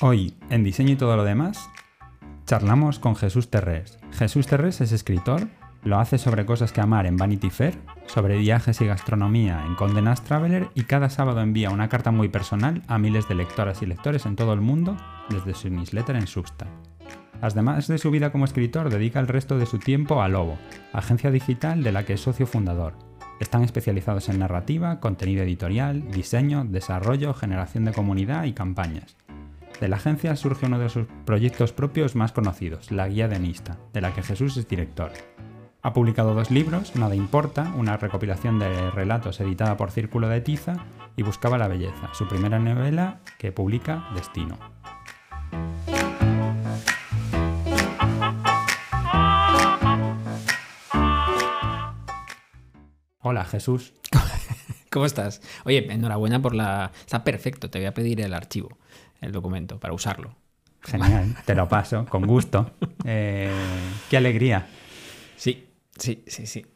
Hoy, en Diseño y todo lo demás, charlamos con Jesús Terrés. Jesús Terrés es escritor, lo hace sobre cosas que amar en Vanity Fair, sobre viajes y gastronomía en Condé Nast Traveler y cada sábado envía una carta muy personal a miles de lectoras y lectores en todo el mundo desde su newsletter en Substack. Además de su vida como escritor, dedica el resto de su tiempo a Lobo, agencia digital de la que es socio fundador. Están especializados en narrativa, contenido editorial, diseño, desarrollo, generación de comunidad y campañas. De la agencia surge uno de sus proyectos propios más conocidos, la Guía de Nista, de la que Jesús es director. Ha publicado dos libros, Nada Importa, una recopilación de relatos editada por Círculo de Tiza, y Buscaba la Belleza, su primera novela que publica Destino. Hola Jesús. ¿Cómo estás? Oye, enhorabuena por la... Está perfecto, te voy a pedir el archivo, el documento, para usarlo. Genial, te lo paso, con gusto. Eh, qué alegría. Sí, sí, sí, sí.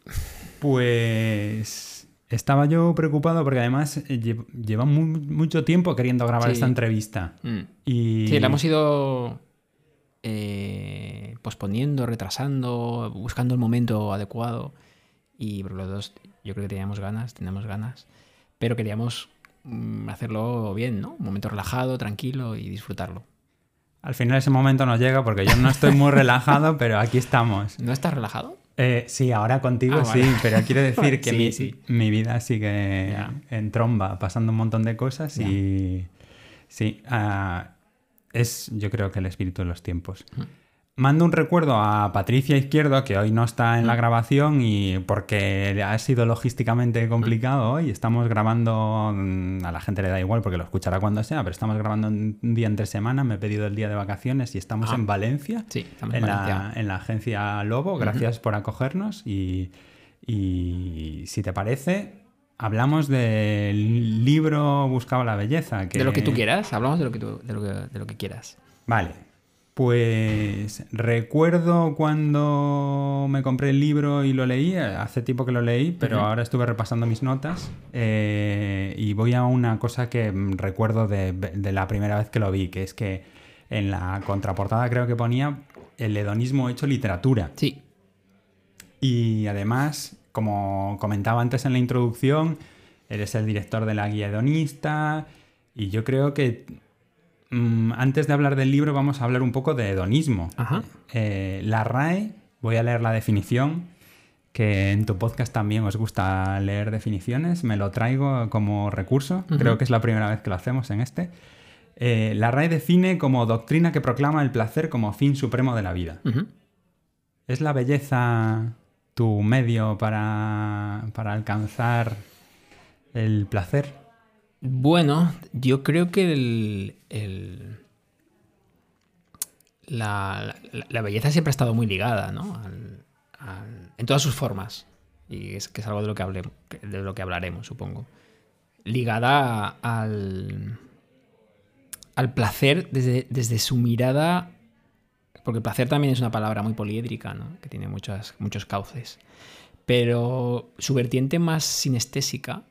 Pues estaba yo preocupado porque además eh, lleva mucho tiempo queriendo grabar esta entrevista. Mm. Y... Sí, la hemos ido eh, posponiendo, retrasando, buscando el momento adecuado. Y los dos yo creo que teníamos ganas, tenemos ganas, pero queríamos hacerlo bien, ¿no? Un momento relajado, tranquilo y disfrutarlo. Al final ese momento no llega porque yo no estoy muy relajado, pero aquí estamos. ¿No estás relajado? Eh, sí, ahora contigo ah, sí, pero quiero decir que mi, vida sigue en tromba, pasando un montón de cosas y sí, ah, es yo creo que el espíritu de los tiempos. Mando un recuerdo a Patricia Izquierdo, que hoy no está en la mm. grabación y porque ha sido logísticamente complicado hoy. Estamos grabando, mm, a la gente le da igual porque lo escuchará cuando sea, pero estamos grabando un día entre semana. Me he pedido el día de vacaciones y estamos en Valencia, sí, en, La, en, La, agencia Lobo. Gracias por acogernos y, si te parece, hablamos del libro Buscaba la belleza. De lo que tú quieras, hablamos de lo que, de lo que, de lo que quieras. Vale, pues recuerdo cuando me compré el libro y lo leí, hace tiempo que lo leí, pero ahora estuve repasando mis notas eh, y voy a una cosa que recuerdo de, la primera vez que lo vi, que es que en la contraportada creo que ponía el hedonismo hecho literatura. Sí. Y además, como comentaba antes en la introducción, eres el director de la guía hedonista y yo creo que Mm, antes de hablar del libro, vamos a hablar un poco de hedonismo. Eh, la RAE, voy a leer la definición, que en tu podcast también os gusta leer definiciones, me lo traigo como recurso, creo que es la primera vez que lo hacemos en este. Eh, la RAE define como doctrina que proclama el placer como fin supremo de la vida. ¿Es la belleza tu medio para, para alcanzar el placer? Bueno, yo creo que la, belleza siempre ha estado muy ligada, ¿no? en todas sus formas. Y es que es algo de lo que, de lo que hablaremos, supongo. Ligada al, al placer desde, desde su mirada. Porque placer también es una palabra muy poliédrica, ¿no? Que tiene muchos cauces. Pero su vertiente más sinestésica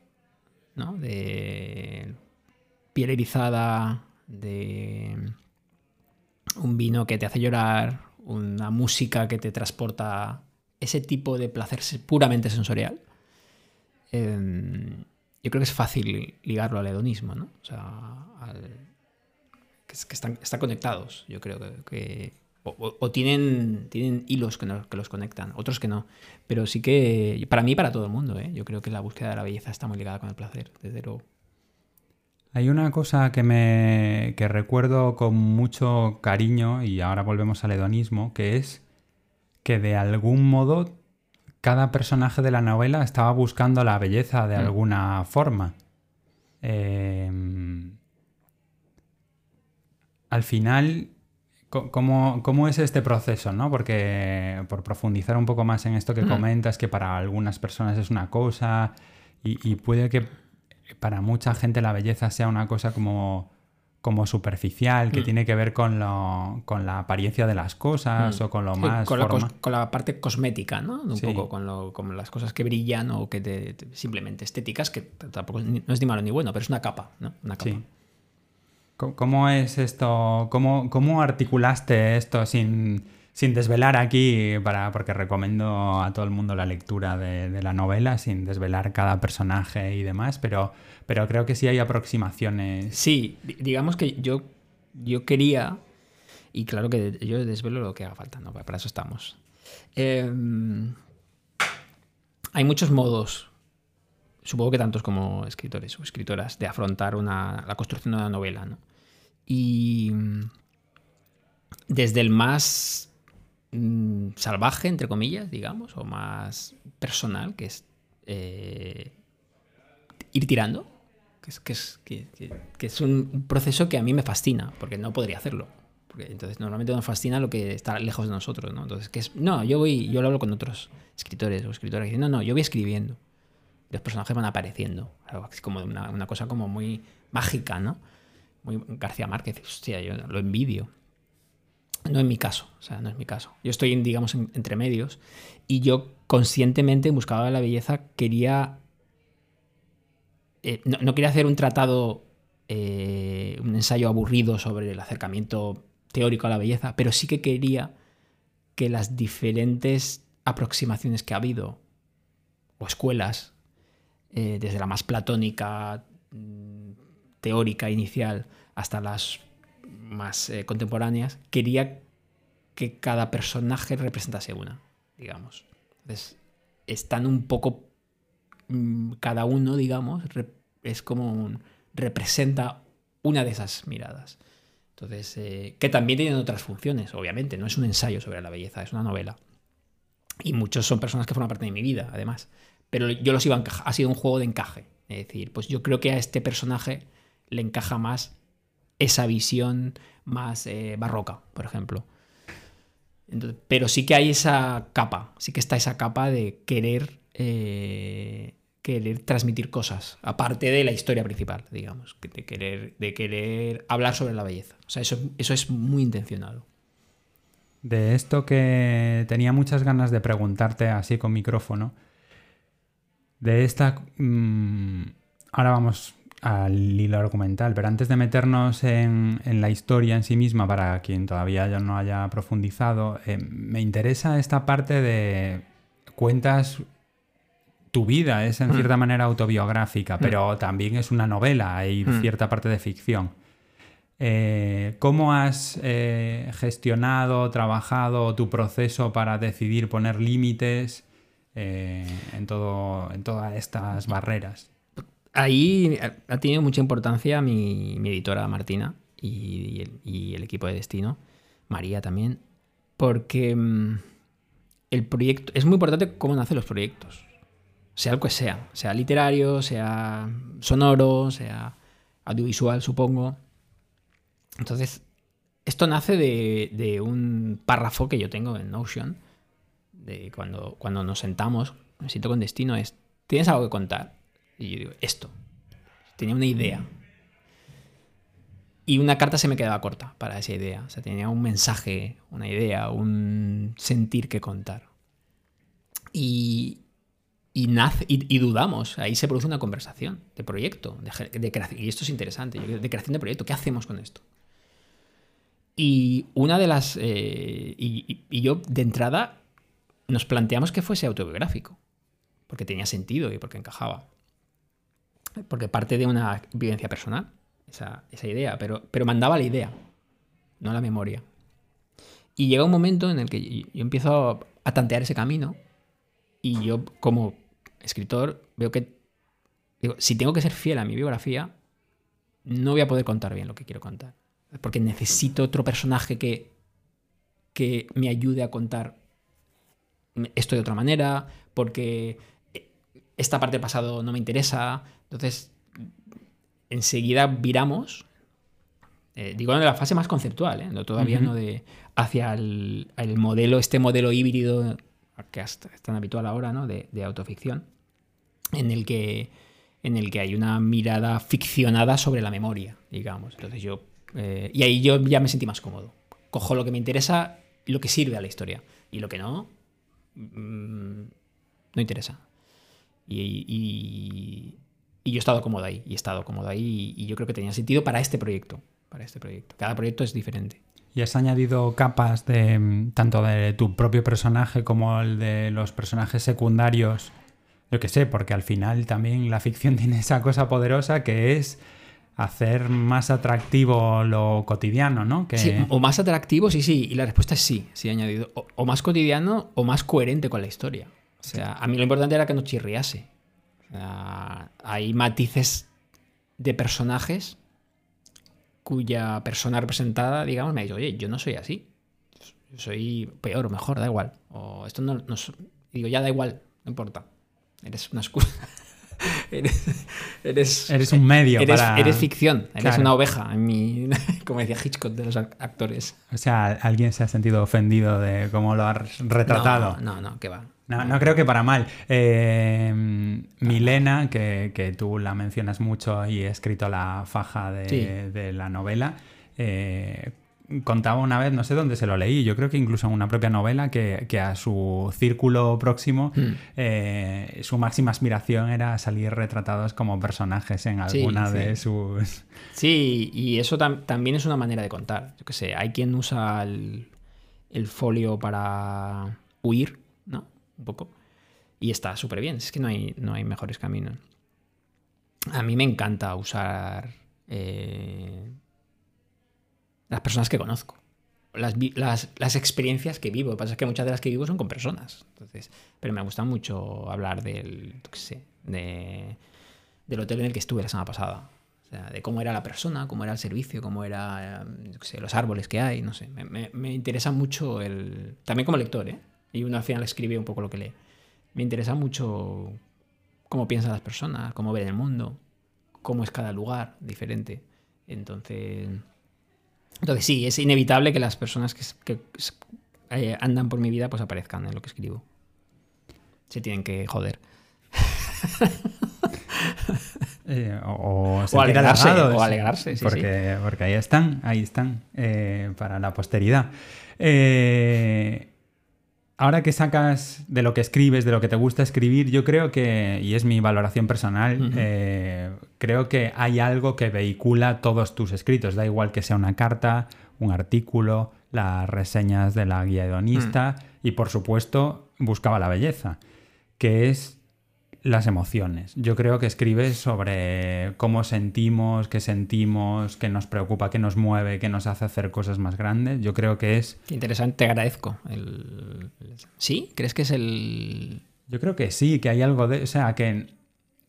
de piel erizada, de un vino que te hace llorar, una música que te transporta ese tipo de placer puramente sensorial. Em, yo creo que es fácil ligarlo al hedonismo, ¿no? O sea, que, están, conectados, yo creo que o, tienen, tienen hilos que, los conectan, otros que no. Pero sí que, para mí, para todo el mundo, ¿eh? yo creo que la búsqueda de la belleza está muy ligada con el placer, desde luego. Hay una cosa que me que recuerdo con mucho cariño, y ahora volvemos al hedonismo, que es que de algún modo cada personaje de la novela estaba buscando la belleza de mm. alguna forma. Em, al final ¿Cómo, es este proceso? ¿no? Porque por profundizar un poco más en esto que comentas, que para algunas personas es una cosa y, puede que para mucha gente la belleza sea una cosa como, como superficial, que mm. tiene que ver con, lo, con la apariencia de las cosas mm. o con lo más... Con, la, parte cosmética, ¿no? Un poco con, lo, con, las cosas que brillan o que simplemente estéticas, que tampoco no es ni malo ni bueno, pero es una capa, ¿no? Una capa. ¿Cómo es esto? ¿Cómo, cómo articulaste esto sin, sin, desvelar aquí? Para, porque recomiendo a todo el mundo la lectura de, la novela, sin desvelar cada personaje y demás, pero, pero creo que sí hay aproximaciones. Sí, digamos que yo, yo quería, y claro que yo desvelo lo que haga falta, ¿no? para eso estamos. Em, hay muchos modos supongo que tantos como escritores o escritoras, de afrontar la construcción de una novela. ¿no? Y mm, desde el más mm, salvaje, entre comillas, digamos, o más personal, que es eh, ir tirando, que es, que es, que, es un proceso que a mí me fascina, porque no podría hacerlo. Entonces normalmente nos fascina lo que está lejos de nosotros, ¿no? Entonces, que es, no, yo voy, yo lo hablo con otros escritores o escritoras que dicen, no, no, yo voy escribiendo. Los personajes van apareciendo. Como una, cosa como muy mágica, ¿no? García Márquez, hostia, yo lo envidio. No es mi caso, o sea, no es mi caso. Yo estoy, digamos, entre medios y yo conscientemente buscaba la belleza, quería... Eh, no, quería hacer un tratado, eh, un ensayo aburrido sobre el acercamiento teórico a la belleza, pero sí que quería que las diferentes aproximaciones que ha habido, o escuelas, eh, desde la más platónica, mm, teórica inicial hasta las más eh, contemporáneas, quería que cada personaje representase una, digamos. Entonces, están un poco, mm, cada uno, digamos, es como representa una de esas miradas. Entonces, eh, que también tienen otras funciones, obviamente, no es un ensayo sobre la belleza, es una novela. Y muchos son personas que forman parte de mi vida, además. Pero yo los iba a encajar, ha sido un juego de encaje. Es decir, pues yo creo que a este personaje le encaja más esa visión más eh, barroca, por ejemplo. pero sí que hay esa capa, sí que está esa capa de querer, eh, querer transmitir cosas, aparte de la historia principal, digamos, de querer, de querer hablar sobre la belleza. O sea, eso, eso es muy intencionado. De esto que tenía muchas ganas de preguntarte así con micrófono, de esta... Mm, ahora vamos al hilo argumental. Pero antes de meternos en, la historia en sí misma, para quien todavía no haya profundizado, eh, me interesa esta parte de cuentas tu vida, es en mm. cierta manera autobiográfica, mm. pero también es una novela, hay mm. cierta parte de ficción. Eh, ¿Cómo has eh, gestionado, trabajado tu proceso para decidir poner límites en, todo, en todas estas barreras? ahí ha tenido mucha importancia mi, editora Martina y, el, equipo de Destino, María también, porque mm, el proyecto, es muy importante cómo nacen los proyectos, sea el que sea, sea literario, sea sonoro, sea audiovisual, supongo. Entonces, esto nace de, un párrafo que yo tengo en Notion, cuando, cuando nos sentamos, me siento con destino, es, ¿tienes algo que contar? Y yo digo, esto. Tenía una idea. Y una carta se me quedaba corta para esa idea. O sea, tenía un mensaje, una idea, un sentir que contar. Y, y, nace, y, dudamos. Ahí se produce una conversación de proyecto. De, creación. Y esto es interesante. De creación de proyecto. ¿Qué hacemos con esto? Y una de las. Eh, y, yo, de entrada, nos planteamos que fuese autobiográfico. Porque tenía sentido y porque encajaba porque parte de una vivencia personal, esa, idea, pero, pero mandaba la idea, no la memoria. Y llega un momento en el que yo empiezo a tantear ese camino y yo como escritor veo que, digo, si tengo que ser fiel a mi biografía, no voy a poder contar bien lo que quiero contar. Porque necesito otro personaje que, que me ayude a contar esto de otra manera, porque esta parte del pasado no me interesa. Entonces, enseguida viramos, eh, digo en la fase más conceptual, ¿eh? no, todavía no de hacia el, modelo, este modelo híbrido que es tan habitual ahora, ¿no? de, autoficción, en el que en el que hay una mirada ficcionada sobre la memoria, digamos. Entonces yo eh, y ahí yo ya me sentí más cómodo. Cojo lo que me interesa y lo que sirve a la historia y lo que no mm, no interesa. Y, yo he estado cómodo ahí, y he estado cómodo ahí, y, yo creo que tenía sentido para este proyecto. para este proyecto. Cada proyecto es diferente. ¿Y has añadido capas de mm, tanto de tu propio personaje como el de los personajes secundarios? Yo qué sé, porque al final también la ficción tiene esa cosa poderosa que es hacer más atractivo lo cotidiano, ¿no? Sí, o más atractivo, sí, sí. Y la respuesta es sí, sí añadido. O, más cotidiano o más coherente con la historia. O sea, a mí lo importante era que no chirriase. O sea, hay matices de personajes cuya persona representada, digamos, me ha dicho, oye, yo no soy así. Yo soy peor o mejor, da igual. O esto no, no Digo, ya da igual, no importa. Eres una excusa. eres, eres, Eres un medio eres, para... eres ficción, eres Claro. una oveja, en mi, como decía Hitchcock de los ac- actores. O sea, alguien se ha sentido ofendido de cómo lo has retratado. No, no, no, que va. No, no creo que para mal. Eh, Milena, que, que tú la mencionas mucho y he escrito la faja de, Sí. de la novela, eh, contaba una vez, no sé dónde se lo leí, yo creo que incluso en una propia novela, que, que a su círculo próximo Mm. eh, su máxima aspiración era salir retratados como personajes en Sí, alguna sí. de sus... Sí, y eso tam- también es una manera de contar. Yo qué sé, hay quien usa el, el folio para huir, ¿no? Un poco. Y está súper bien. Es que no hay, no hay mejores caminos. A mí me encanta usar eh, las personas que conozco. Las, las, experiencias que vivo. Lo que pasa es que muchas de las que vivo son con personas. Entonces, pero me gusta mucho hablar del, qué sé, de, del hotel en el que estuve la semana pasada. O sea, de cómo era la persona, cómo era el servicio, cómo era, sé, los árboles que hay, no sé. Me, me- me interesa mucho el... También como lector, ¿eh? Y uno al final escribe un poco lo que lee. Me interesa mucho cómo piensan las personas, cómo ven el mundo, cómo es cada lugar diferente. Entonces... Entonces sí, es inevitable que las personas que, que eh, andan por mi vida pues aparezcan en lo que escribo. Se tienen que joder. Eh, o, o, alegrarse, o alegrarse, sí, porque, porque ahí están, ahí están, eh, para la posteridad. Eh, ahora que sacas de lo que escribes, de lo que te gusta escribir, yo creo que, y es mi valoración personal, eh, creo que hay algo que vehicula todos tus escritos. Da igual que sea una carta, un artículo, las reseñas de la guía hedonista y, por supuesto, buscaba la belleza, que es las emociones. Yo creo que escribes sobre cómo sentimos, qué sentimos, qué nos preocupa, qué nos mueve, qué nos hace hacer cosas más grandes. Yo creo que es Qué interesante, te agradezco. El- ¿Sí? ¿Crees que es el...? Yo creo que sí, que hay algo de. O sea, que,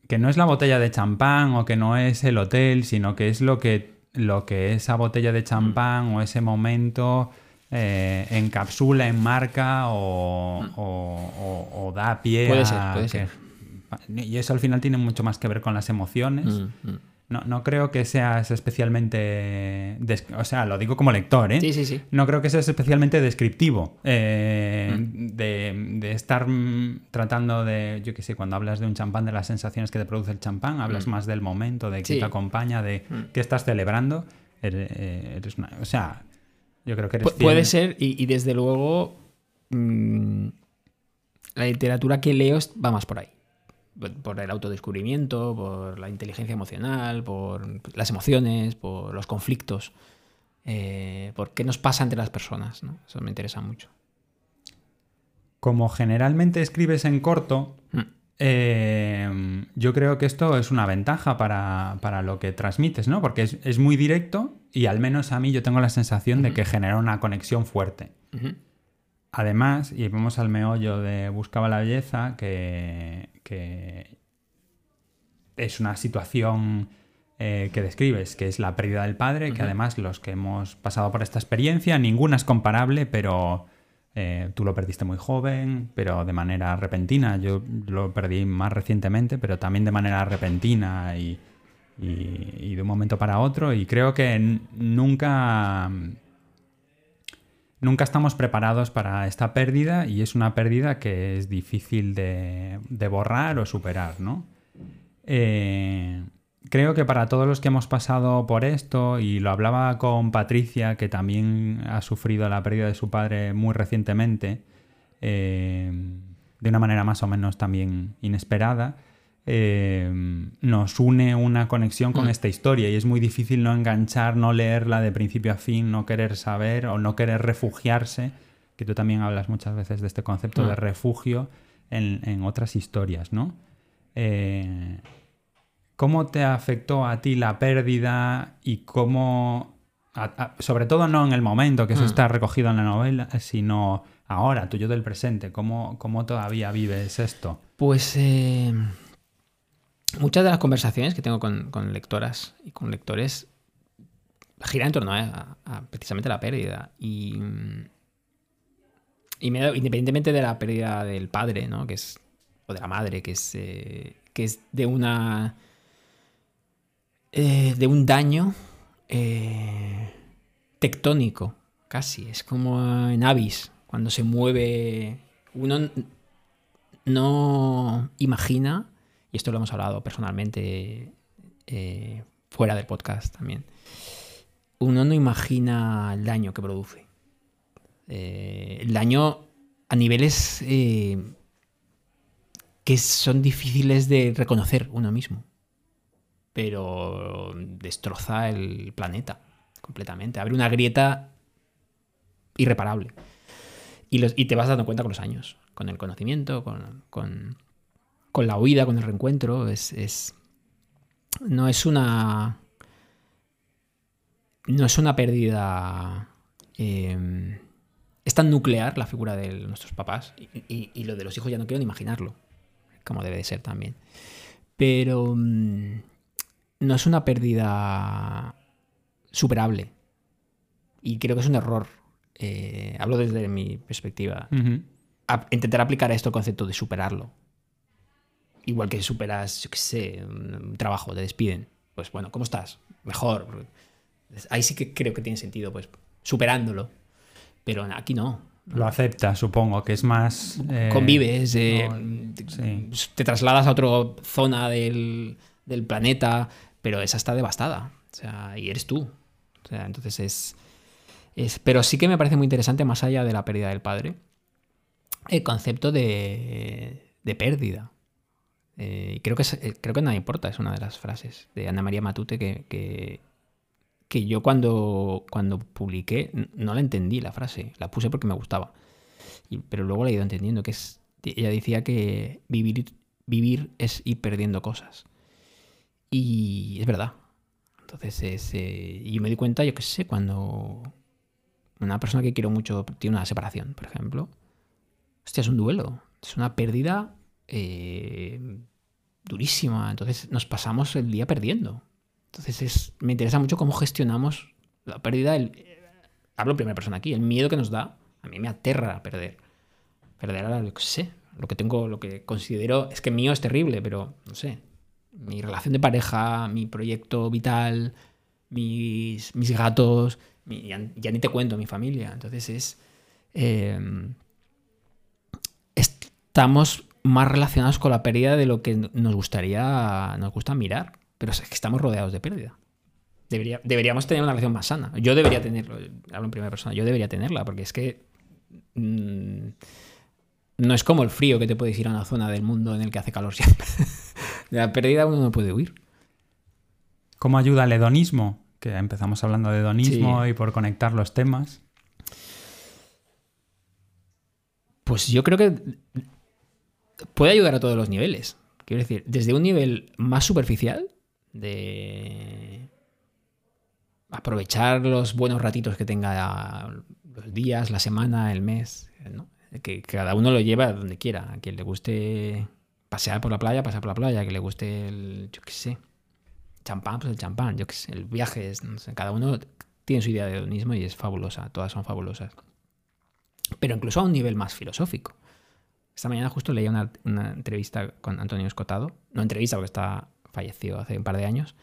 que no es la botella de champán o que no es el hotel, sino que es lo que, lo que esa botella de champán o ese momento eh, encapsula, enmarca o, o- o- o da pie Puede a. ser, puede que- ser. Y eso al final tiene mucho más que ver con las emociones. Mm, mm. No, no creo que seas especialmente. des- O sea, lo digo como lector, ¿eh? Sí, sí, sí. No creo que seas especialmente descriptivo eh, Mm. de, de estar mm, tratando de, yo qué sé, cuando hablas de un champán, de las sensaciones que te produce el champán, hablas más del momento, de Mm. Sí. te acompaña, de Mm. que estás celebrando. Eres, eh, eres una- o sea, yo creo que eres Pu- fiel. Puede ser, y, y desde luego mm, la literatura que leo va más por ahí. Por- el autodescubrimiento, por la inteligencia emocional, por las emociones, por los conflictos, eh, por qué nos pasa entre las personas. ¿no? Eso me interesa mucho. Como generalmente escribes en corto, Mm. Eh, yo creo que esto es una ventaja para, para lo que transmites, ¿no? Porque es, es muy directo y al menos a mí yo tengo la sensación de que genera una conexión fuerte. Además, y vamos al meollo de Buscaba la belleza, que, que es una situación eh, que describes, que es la pérdida del padre, que además los que hemos pasado por esta experiencia, ninguna es comparable, pero eh, tú lo perdiste muy joven, pero de manera repentina. Yo lo perdí más recientemente, pero también de manera repentina y, y- y de un momento para otro. Y creo que nunca nunca estamos preparados para esta pérdida y es una pérdida que es difícil de, de borrar o superar, ¿no? Eh, creo que para todos los que hemos pasado por esto, y lo hablaba con Patricia, que también ha sufrido la pérdida de su padre muy recientemente, eh, de una manera más o menos también inesperada, eh, nos une una conexión con Mm. esta historia y es muy difícil no enganchar, no leerla de principio a fin, no querer saber o no querer refugiarse, que tú también hablas muchas veces de este concepto de Mm. refugio en, en otras historias, ¿no? Eh, ¿Cómo te afectó a ti la pérdida y cómo, a- a- sobre todo no en el momento que eso Mm. está recogido en la novela, sino ahora, tuyo del presente, ¿cómo, cómo todavía vives esto? Pues eh, muchas de las conversaciones que tengo con, con lectoras y con lectores giran en torno a, a precisamente la pérdida. Y, y me da- independientemente de la pérdida del padre, ¿no? Que es, o de la madre, que es, eh, que es de una. eh, de un daño eh, tectónico, casi. Es como en Avis, cuando se mueve. Uno no imagina, y esto lo hemos hablado personalmente eh, fuera del podcast también, uno no imagina el daño que produce. Eh, el daño a niveles eh, que son difíciles de reconocer uno mismo, pero destroza el planeta completamente, abre una grieta irreparable. Y, los- y te vas dando cuenta con los años, con el conocimiento, con, con- con la huida, con el reencuentro. Es, es- no es una. No es una pérdida. eh, es tan nuclear la figura de nuestros papás. Y, y- y lo de los hijos ya no quiero ni imaginarlo. Como debe de ser también. Pero. mm, no es una pérdida superable. Y creo que es un error. eh, hablo desde mi perspectiva a- intentar aplicar a esto el concepto de superarlo. Igual que superas, yo qué sé, un, trabajo, te despiden. Pues bueno, ¿cómo estás? Mejor. Ahí sí que creo que tiene sentido, pues, superándolo. Pero aquí no. Lo aceptas, supongo, que es más... eh, Convives, eh, no, te- sí. te trasladas a otra zona del, del planeta, pero esa está devastada. O sea, y eres tú. O sea, entonces es, es. Pero sí que me parece muy interesante, más allá de la pérdida del padre, el concepto de, de pérdida. Eh, y creo que, es- eh, creo que nada importa, es una de las frases de Ana María Matute que, que, que yo cuando, cuando publiqué no la entendí la frase, la puse porque me gustaba. Y- pero luego la he ido entendiendo, que es, ella decía que vivir, vivir es ir perdiendo cosas. Y es verdad. Entonces, es, eh, y me di cuenta, yo qué sé, cuando una persona que quiero mucho tiene una separación, por ejemplo, hostia, es un duelo, es una pérdida eh, durísima. Entonces nos pasamos el día perdiendo. Entonces es, me interesa mucho cómo gestionamos la pérdida. Eh, hablo en primera persona aquí, el miedo que nos da. A mí me aterra perder. Perder a lo que sé, lo que tengo, lo que considero, es que mío es terrible, pero no sé. Mi relación de pareja, mi proyecto vital, mis, mis gatos, ya, ni te cuento, mi familia. Entonces es. eh, estamos más relacionados con la pérdida de lo que nos gustaría, nos gusta mirar. Pero es que estamos rodeados de pérdida. Debería- deberíamos tener una relación más sana. Yo debería tenerlo, hablo en primera persona, yo debería tenerla, porque es que mm, no es como el frío que te puedes ir a una zona del mundo en el que hace calor siempre. De la pérdida uno no puede huir. ¿Cómo ayuda el hedonismo? Que empezamos hablando de hedonismo Sí. y por conectar los temas. Pues yo creo que puede ayudar a todos los niveles. Quiero decir, desde un nivel más superficial, de aprovechar los buenos ratitos que tenga los días, la semana, el mes, que cada uno lo lleva donde quiera. A quien le guste pasear por la playa, pasear por la playa. A quien le guste el, yo qué sé, champán, pues el champán, yo qué sé, el viaje. es- no sé, cada uno tiene su idea de hedonismo y es fabulosa. Todas son fabulosas pero incluso a un nivel más filosófico. Esta mañana justo leía una, una entrevista con Antonio Escotado, no entrevista porque está falleció hace un par de años,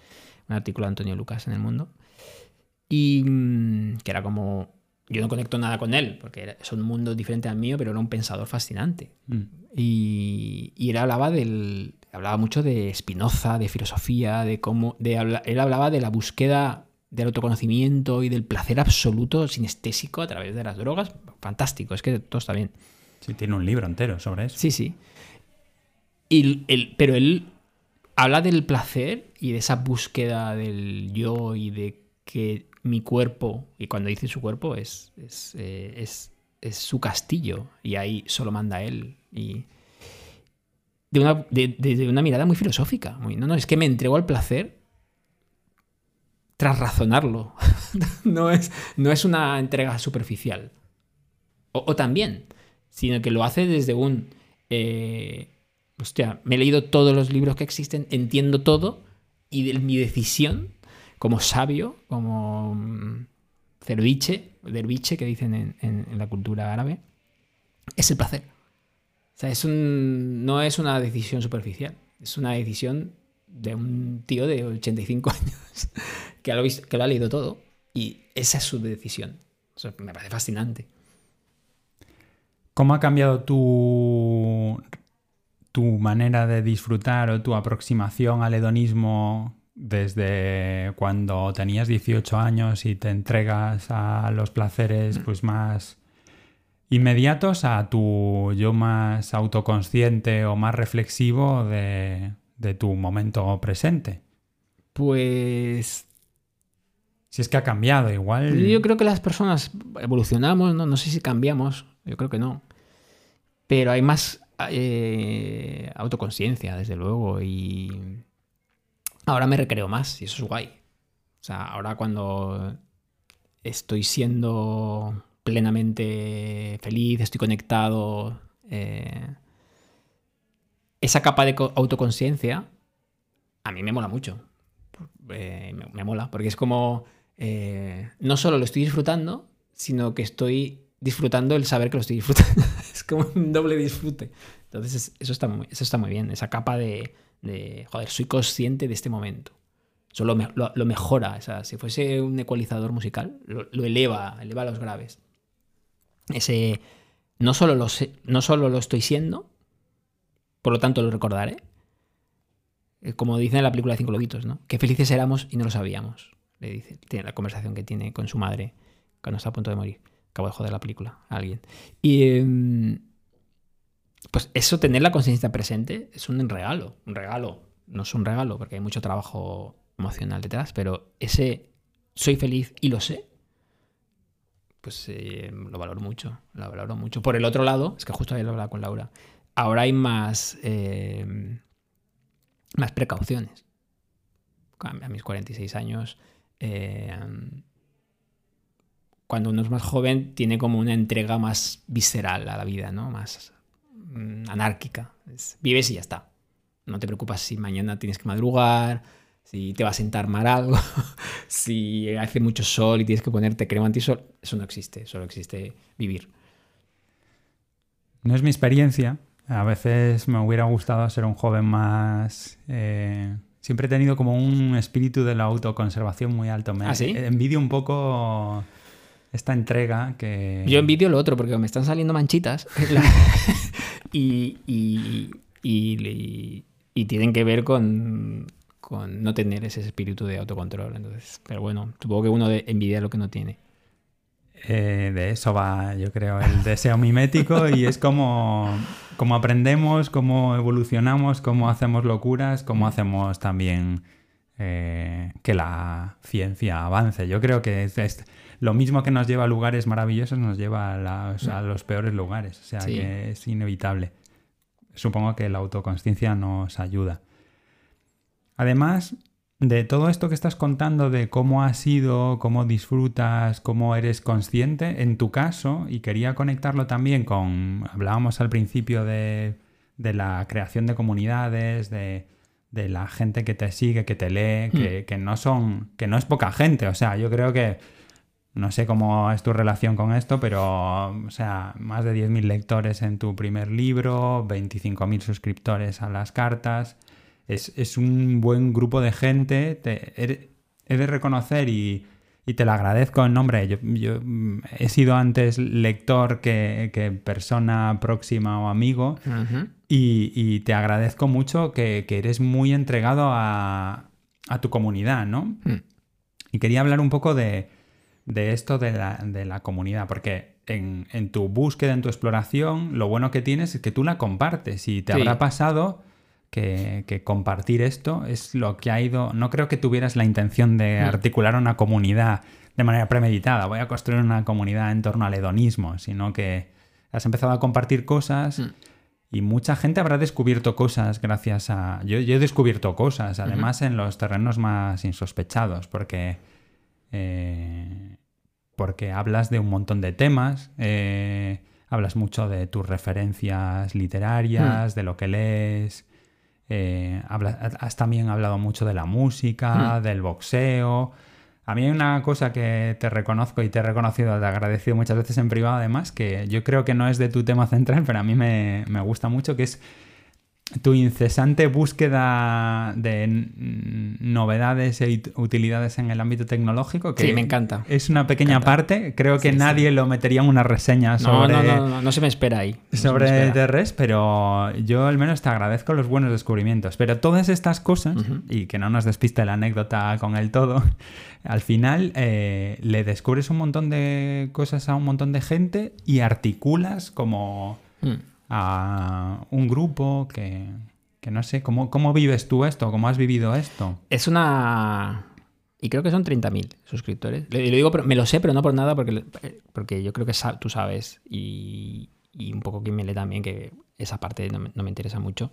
un artículo de Antonio Lucas en El Mundo, y mm, que era como, yo no conecto nada con él, porque es un mundo diferente al mío, pero era un pensador fascinante. Mm. Y, y él hablaba del. Hablaba mucho de Spinoza, de filosofía, de cómo. De él hablaba de la búsqueda del autoconocimiento y del placer absoluto sinestésico a través de las drogas. Fantástico, es que todo está bien. Sí, tiene un libro entero sobre eso. Sí, sí. Y el- pero él habla del placer y de esa búsqueda del yo y de que mi cuerpo, y cuando dice su cuerpo es, es, eh, es, es su castillo y ahí solo manda él. Y de una, de, una mirada muy filosófica. No, no, es que me entrego al placer tras razonarlo. no, es, no es una entrega superficial. O, también, sino que lo hace desde un... Eh, hostia, me he leído todos los libros que existen, entiendo todo y de, mi decisión como sabio, como mm, cerviche, derviche que dicen en, la cultura árabe, es el placer. O sea, no es una decisión superficial, es una decisión de un tío de 85 años que lo, que ha leído todo y esa es su decisión. O me parece fascinante. ¿Cómo ha cambiado tu, tu manera de disfrutar o tu aproximación al hedonismo desde cuando tenías 18 años y te entregas a los placeres pues más inmediatos a tu yo más autoconsciente o más reflexivo de, de tu momento presente? Pues si es que ha cambiado, igual. Yo creo que las personas evolucionamos, ¿no? No sé si cambiamos, yo creo que no. Pero hay más eh, autoconciencia, desde luego, y ahora me recreo más, y eso es guay. O sea, ahora cuando estoy siendo plenamente feliz, estoy conectado, eh, esa capa de autoconciencia a mí me mola mucho. Eh, me, me, mola, porque es como eh, no solo lo estoy disfrutando, sino que estoy disfrutando el saber que lo estoy disfrutando. es como un doble disfrute. Entonces, eso está muy, eso está muy bien. Esa capa de, de, joder, soy consciente de este momento. Eso lo, mejora. O sea, si fuese un ecualizador musical, lo, eleva, eleva los graves. Ese, no solo, lo sé, no solo lo estoy siendo, por lo tanto lo recordaré. Eh, como dice en la película de Cinco Lobitos, ¿no? Qué felices éramos y no lo sabíamos le dice, tiene la conversación que tiene con su madre cuando está a punto de morir. Acabo de joder la película a alguien. Y eh, pues eso, tener la conciencia presente, es un regalo. Un regalo. No es un regalo porque hay mucho trabajo emocional detrás, pero ese soy feliz y lo sé, pues eh, lo valoro mucho. Lo valoro mucho. Por el otro lado, es que justo ayer lo hablaba con Laura, ahora hay más, eh, más precauciones. A mis 46 años eh, cuando uno es más joven tiene como una entrega más visceral a la vida, ¿no? Más mm, anárquica. Es, vives y ya está. No te preocupas si mañana tienes que madrugar, si te va a sentar mal algo, si hace mucho sol y tienes que ponerte crema antisol. Eso no existe, solo existe vivir. No es mi experiencia. A veces me hubiera gustado ser un joven más eh, siempre he tenido como un espíritu de la autoconservación muy alto. Me ¿Ah, sí? envidio un poco esta entrega que... Yo envidio lo otro porque me están saliendo manchitas y, y, y, y, tienen que ver con, con no tener ese espíritu de autocontrol. Entonces, pero bueno, supongo que uno envidia lo que no tiene. Eh, de eso va, yo creo, el deseo mimético y es como, como aprendemos, cómo evolucionamos, cómo hacemos locuras, cómo hacemos también eh, que la ciencia avance. Yo creo que es, es, lo mismo que nos lleva a lugares maravillosos nos lleva a, los peores lugares, o sea sí. que es inevitable. Supongo que la autoconsciencia nos ayuda. Además, de todo esto que estás contando, de cómo has sido, cómo disfrutas, cómo eres consciente, en tu caso, y quería conectarlo también con, hablábamos al principio de, de la creación de comunidades, de, de, la gente que te sigue, que te lee, mm. que, que, no son, que no es poca gente, o sea, yo creo que, no sé cómo es tu relación con esto, pero, o sea, más de 10.000 lectores en tu primer libro, 25.000 suscriptores a las cartas es, es un buen grupo de gente. Te, he, de reconocer y, y, te lo agradezco en nombre. Yo, yo he sido antes lector que, que, persona próxima o amigo uh -huh. y, y, te agradezco mucho que, que eres muy entregado a, a, tu comunidad, ¿no? Uh -huh. Y quería hablar un poco de, de esto de la, de la, comunidad, porque en, en, tu búsqueda, en tu exploración, lo bueno que tienes es que tú la compartes y te sí. habrá pasado que, que compartir esto es lo que ha ido... No creo que tuvieras la intención de Mm. articular una comunidad de manera premeditada. Voy a construir una comunidad en torno al hedonismo, sino que has empezado a compartir cosas Mm. y mucha gente habrá descubierto cosas gracias a... Yo, yo he descubierto cosas, además en los terrenos más insospechados, porque... eh, porque hablas de un montón de temas, eh, hablas mucho de tus referencias literarias, de lo que lees, eh, hablas- has también hablado mucho de la música, del boxeo. A mí hay una cosa que te reconozco y te he reconocido, te he agradecido muchas veces en privado además, que yo creo que no es de tu tema central, pero a mí me, me gusta mucho, que es tu incesante búsqueda de novedades e utilidades en el ámbito tecnológico. Que Sí, me encanta. Es una pequeña parte. Creo que Sí, sí. nadie lo metería en una reseña sobre, no, no, no, no se me espera ahí. No sobre. TRS, pero yo al menos te agradezco los buenos descubrimientos. Pero todas estas cosas, y que no nos despiste la anécdota con el todo, al final eh, le descubres un montón de cosas a un montón de gente y articulas como Mm. A un grupo que, que no sé, ¿cómo, ¿cómo vives tú esto? ¿Cómo has vivido esto? Es una. Y creo que son 30.000 suscriptores. Lo, lo digo, pero- me lo sé, pero no por nada, porque, porque yo creo que tú sabes, y, y un poco quien me lee también, que esa parte no me, no me interesa mucho,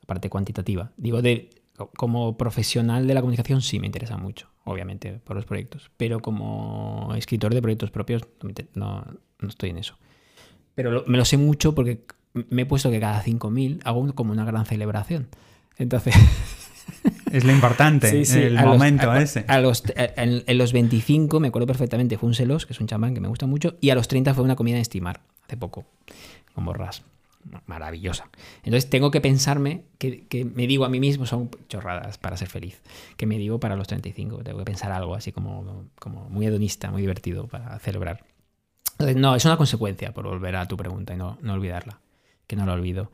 la parte cuantitativa. Digo, de como profesional de la comunicación sí me interesa mucho, obviamente, por los proyectos, pero como escritor de proyectos propios no, no- estoy en eso. Pero me lo sé mucho porque me he puesto que cada 5.000 hago como una gran celebración. Entonces... Es lo importante, Sí, sí, el a los- momento a- ese. a los, a- en, en los 25, me acuerdo perfectamente, fue un Celos, que es un chamán que me gusta mucho, y a los 30 fue una comida en Estimar, hace poco, con borras. Maravillosa. Entonces tengo que pensarme, que, que me digo a mí mismo, son chorradas para ser feliz, que me digo para los 35. Tengo que pensar algo así como, como muy hedonista, muy divertido para celebrar. Entonces, no, es una consecuencia, por volver a tu pregunta y no, no olvidarla, que no la olvido.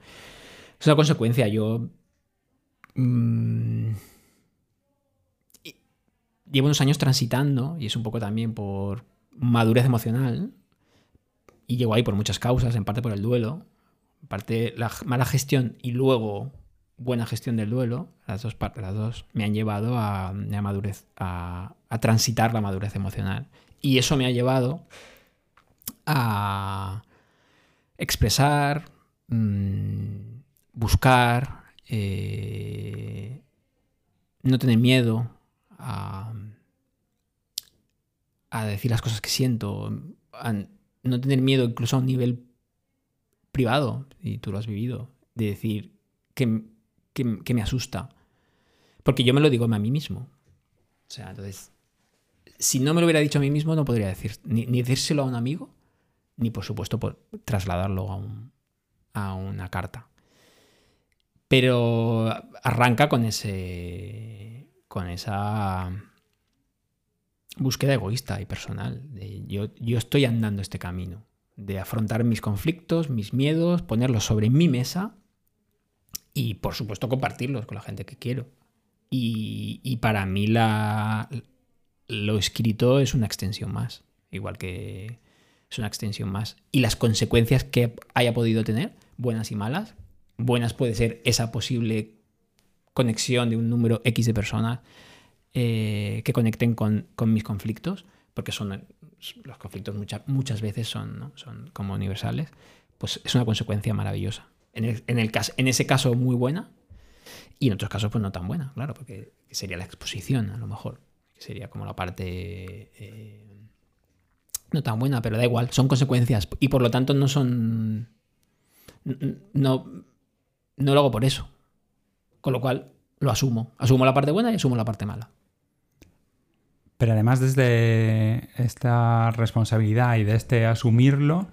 Es una consecuencia, yo... mm, llevo unos años transitando, y es un poco también por madurez emocional, y llego ahí por muchas causas, en parte por el duelo, en parte la mala gestión y luego buena gestión del duelo, las dos, las dos me han llevado a, a madurez, a, a transitar la madurez emocional. Y eso me ha llevado a expresar, mm, buscar, eh, no tener miedo a, decir las cosas que siento, no tener miedo incluso a un nivel privado, y tú lo has vivido, de decir que, que- me asusta. Porque yo me lo digo a mí mismo. O sea, entonces, si no me lo hubiera dicho a mí mismo, no podría decir, ni, ni decírselo a un amigo, ni por supuesto trasladarlo a, un- a una carta. Pero arranca con ese. con esa búsqueda egoísta y personal. yo, yo estoy andando este camino. De afrontar mis conflictos, mis miedos, ponerlos sobre mi mesa y por supuesto compartirlos con la gente que quiero. Y, y para mí la, lo escrito es una extensión más. Igual que es una extensión más. Y las consecuencias que haya podido tener, buenas y malas, buenas puede ser esa posible conexión de un número X de personas eh, que conecten con, mis conflictos, porque son los conflictos mucha- muchas veces son, ¿no? son como universales, pues es una consecuencia maravillosa. En, el- en el caso, en ese caso muy buena y en otros casos pues no tan buena, claro, porque sería la exposición a lo mejor, sería como la parte eh, no tan buena, pero da igual, son consecuencias y por lo tanto no son... No, no lo hago por eso. Con lo cual lo asumo. Asumo la parte buena y asumo la parte mala. Pero además desde esta responsabilidad y de este asumirlo,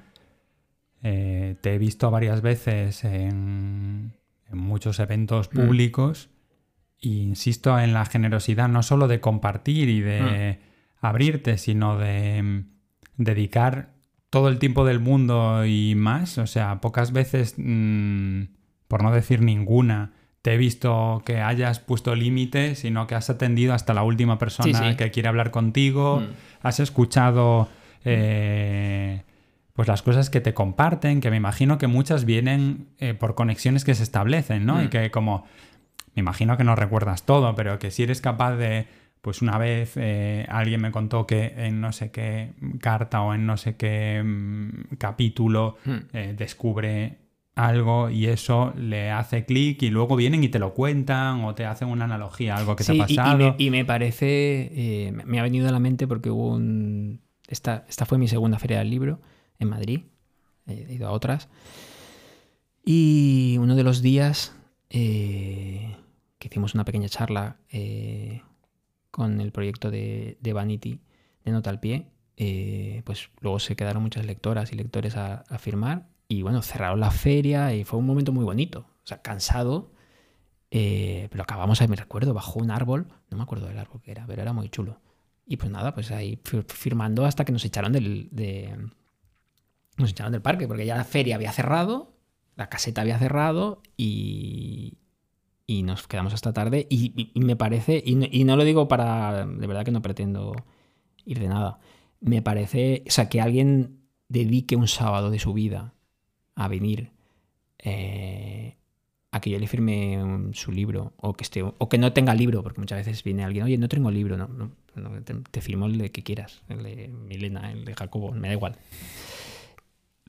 eh, te he visto varias veces en, en muchos eventos públicos e insisto en la generosidad no solo de compartir y de abrirte, sino de mm, dedicar todo el tiempo del mundo y más. O sea, pocas veces, mm, por no decir ninguna, te he visto que hayas puesto límites, sino que has atendido hasta la última persona Sí, sí. que quiere hablar contigo, Mm. has escuchado eh, pues las cosas que te comparten, que me imagino que muchas vienen eh, por conexiones que se establecen, ¿no? Y Mm. que como, me imagino que no recuerdas todo, pero que si eres capaz de, pues una vez eh, alguien me contó que en no sé qué carta o en no sé qué mm, capítulo Mm. eh, descubre algo y eso le hace clic y luego vienen y te lo cuentan o te hacen una analogía a algo que Sí, te ha y- y, pasado. me, y me parece, eh, me- me ha venido a la mente porque hubo un... Esta, esta fue mi segunda feria del libro en Madrid, he ido a otras. Y uno de los días eh, que hicimos una pequeña charla eh, con el proyecto de, Vanity, de Nota al Pie, eh, pues luego se quedaron muchas lectoras y lectores a, firmar y bueno, cerraron la feria y fue un momento muy bonito. O sea, cansado, eh, pero acabamos me recuerdo, bajo un árbol, no me acuerdo del árbol que era, pero era muy chulo. Y pues nada, pues ahí fir- firmando hasta que nos echaron del, de, nos echaron del parque, porque ya la feria había cerrado, la caseta había cerrado y, y nos quedamos hasta tarde. Y, me parece, y no, lo digo para, de verdad que no pretendo ir de nada, me parece, o sea, que alguien dedique un sábado de su vida a venir eh, a que yo le firme su libro o que esté o que no tenga libro porque muchas veces viene alguien oye no tengo libro no, no, te, te firmo el de que quieras el de Milena el de Jacobo me da igual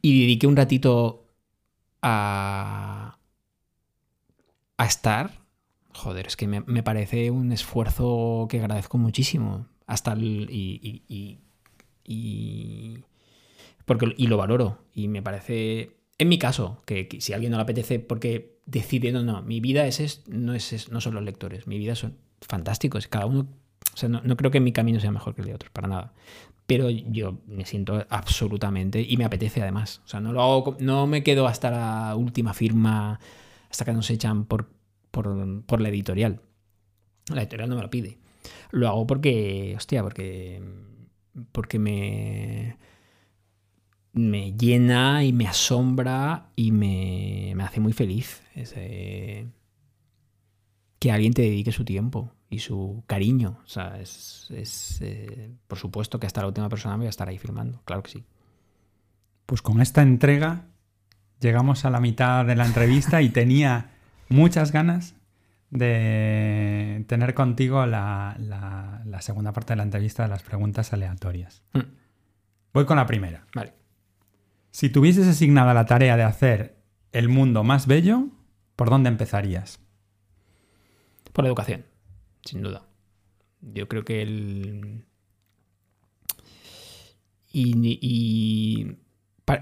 y dediqué un ratito a a estar joder es que me, parece un esfuerzo que agradezco muchísimo. Hasta el, y, y, y- porque y lo valoro. Y me parece en mi caso que, si alguien no le apetece porque decide no no mi vida es, es- no es, no son los lectores mi vida son fantásticos cada uno o sea, no, no creo que mi camino sea mejor que el de otros para nada. Pero yo me siento absolutamente y me apetece además o sea no lo hago no me quedo hasta la última firma hasta que nos echan por por, por la editorial la editorial no me lo pide lo hago porque hostia porque porque me me llena y me asombra y me, me hace muy feliz que alguien te dedique su tiempo y su cariño. O sea, es, es, eh, por supuesto que hasta la última persona me voy a estar ahí firmando, claro que sí. Pues con esta entrega llegamos a la mitad de la entrevista y tenía muchas ganas de tener contigo la, la- la segunda parte de la entrevista de las preguntas aleatorias. Mm. Voy con la primera. Vale. Si tuvieses asignada la tarea de hacer el mundo más bello, ¿por dónde empezarías? Por la educación, sin duda. Yo creo que el... Y, y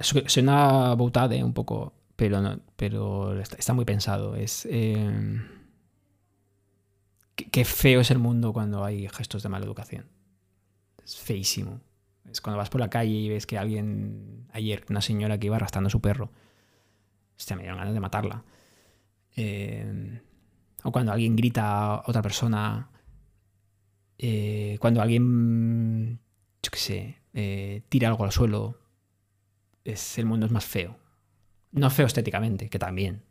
suena boutade un poco, pero, no, pero está, muy pensado. Es... eh, qué, feo es el mundo cuando hay gestos de mala educación. Es feísimo. Es cuando vas por la calle y ves que alguien, ayer, una señora que iba arrastrando a su perro, hostia, me dieron ganas de matarla. Eh, o cuando alguien grita a otra persona, eh, cuando alguien, yo qué sé, eh, tira algo al suelo, es, el mundo es más feo. No feo estéticamente, que también.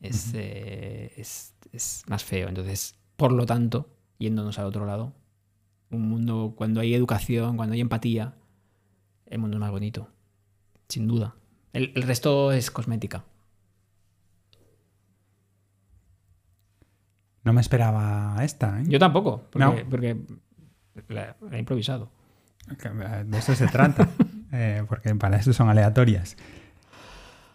Es, eh, es, es más feo. Entonces, por lo tanto, yéndonos al otro lado, un mundo, cuando hay educación, cuando hay empatía, el mundo es más bonito. Sin duda. El, el resto es cosmética. No me esperaba esta, ¿eh? Yo tampoco, porque, No. porque la, la he improvisado. Eh, De eso se trata, eh, porque para eso son aleatorias.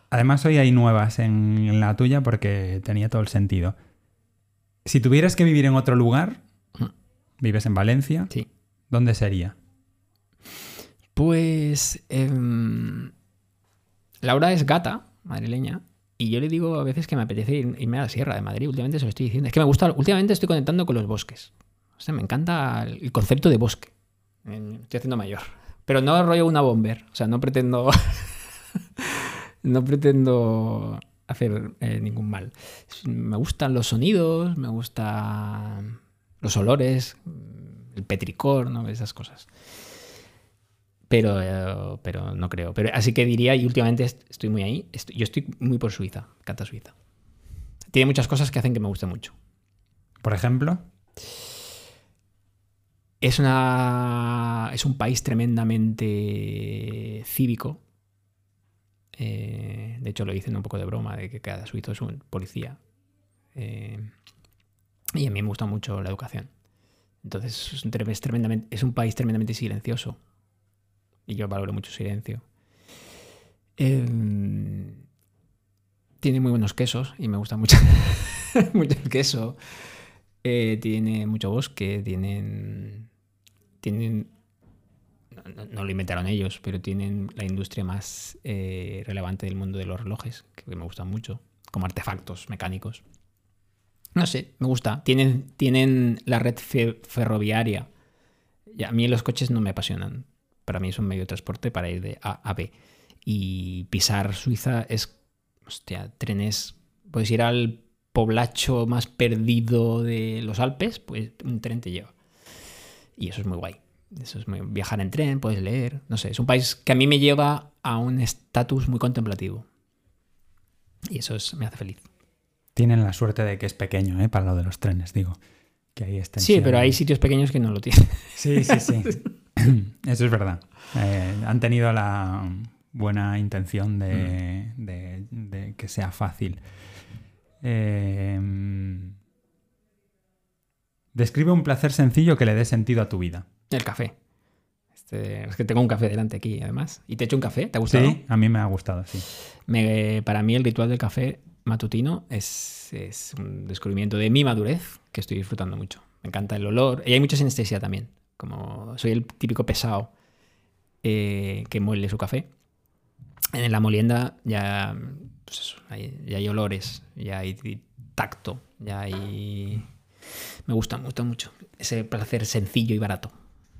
Además, hoy hay nuevas en la tuya porque tenía todo el sentido. Si tuvieras que vivir en otro lugar, vives en Valencia, Sí. ¿dónde sería? Pues em, Laura es gata, madrileña, y yo le digo a veces que me apetece ir- irme a la sierra de Madrid. Últimamente se lo estoy diciendo. Es que me gusta, últimamente estoy conectando con los bosques. O sea, me encanta el concepto de bosque. Estoy haciendo mayor. Pero no rollo una bomber. O sea, no pretendo. no pretendo hacer eh, ningún mal. Me gustan los sonidos, me gustan los olores, el petricor, ¿no? Esas cosas. Pero, eh, pero no creo. Pero, así que diría, y últimamente est- estoy muy ahí, yo estoy muy por Suiza, canta Suiza. Tiene muchas cosas que hacen que me guste mucho. Por ejemplo, Es, una, es un país tremendamente cívico, Eh, de hecho, lo dicen un poco de broma, de que cada suizo es un policía. Eh, y a mí me gusta mucho la educación. Entonces, es un, tremendamente, es un país tremendamente silencioso. Y yo valoro mucho silencio. Em, tiene muy buenos quesos y me gusta mucho, mucho el queso. Eh, tiene mucho bosque, tienen. Tienen. No, lo inventaron ellos, pero tienen la industria más eh, relevante del mundo de los relojes, que me gustan mucho, como artefactos mecánicos. No sé, me gusta. Tienen, tienen la red ferroviaria. a mí los coches no me apasionan. Para mí es un medio de transporte para ir de A a B. Y pisar Suiza es. Hostia, trenes. Puedes ir al poblacho más perdido de los Alpes, pues un tren te lleva. Y eso es muy guay. Eso es muy... viajar en tren, puedes leer. No sé, es un país que a mí me lleva a un estatus muy contemplativo. Y eso me hace feliz. Tienen la suerte de que es pequeño, ¿eh? Para lo de los trenes, digo. Que ahí sí, pero hay sitios pequeños que no lo tienen. Sí, sí, sí. Eso es verdad. Eh, han tenido la buena intención de, mm. que sea fácil. Em, describe un placer sencillo que le dé sentido a tu vida. El café. Este, es que tengo un café delante aquí, además. ¿Y te he hecho un café? ¿Te ha gustado? Sí, a mí me ha gustado, sí. para mí el ritual del café matutino es, un descubrimiento de mi madurez que estoy disfrutando mucho. Me encanta el olor. Y hay mucha sinestesia también. Como soy el típico pesado eh, que muele su café. En la molienda ya, pues ya hay olores, ya hay tacto, ya hay... Me gusta, me gusta mucho. Ese placer sencillo y barato.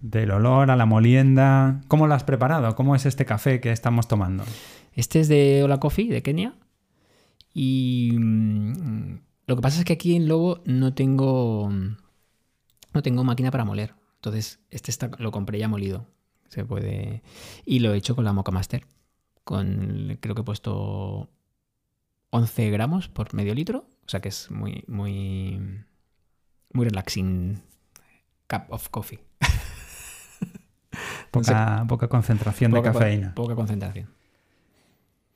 Del olor a la molienda. ¿Cómo lo has preparado? ¿Cómo es este café que estamos tomando? Este es de Hola Coffee, de Kenia. Y mm, lo que pasa es que aquí en Lobo no tengo, no tengo máquina para moler. Entonces, este está, lo compré ya molido. Se puede. Y lo he hecho con la Mocha Master. Con, creo que he puesto 11 gramos por medio litro. O sea que es muy, muy, muy relaxing cup of coffee. Poca, poca concentración de cafeína. Poca concentración.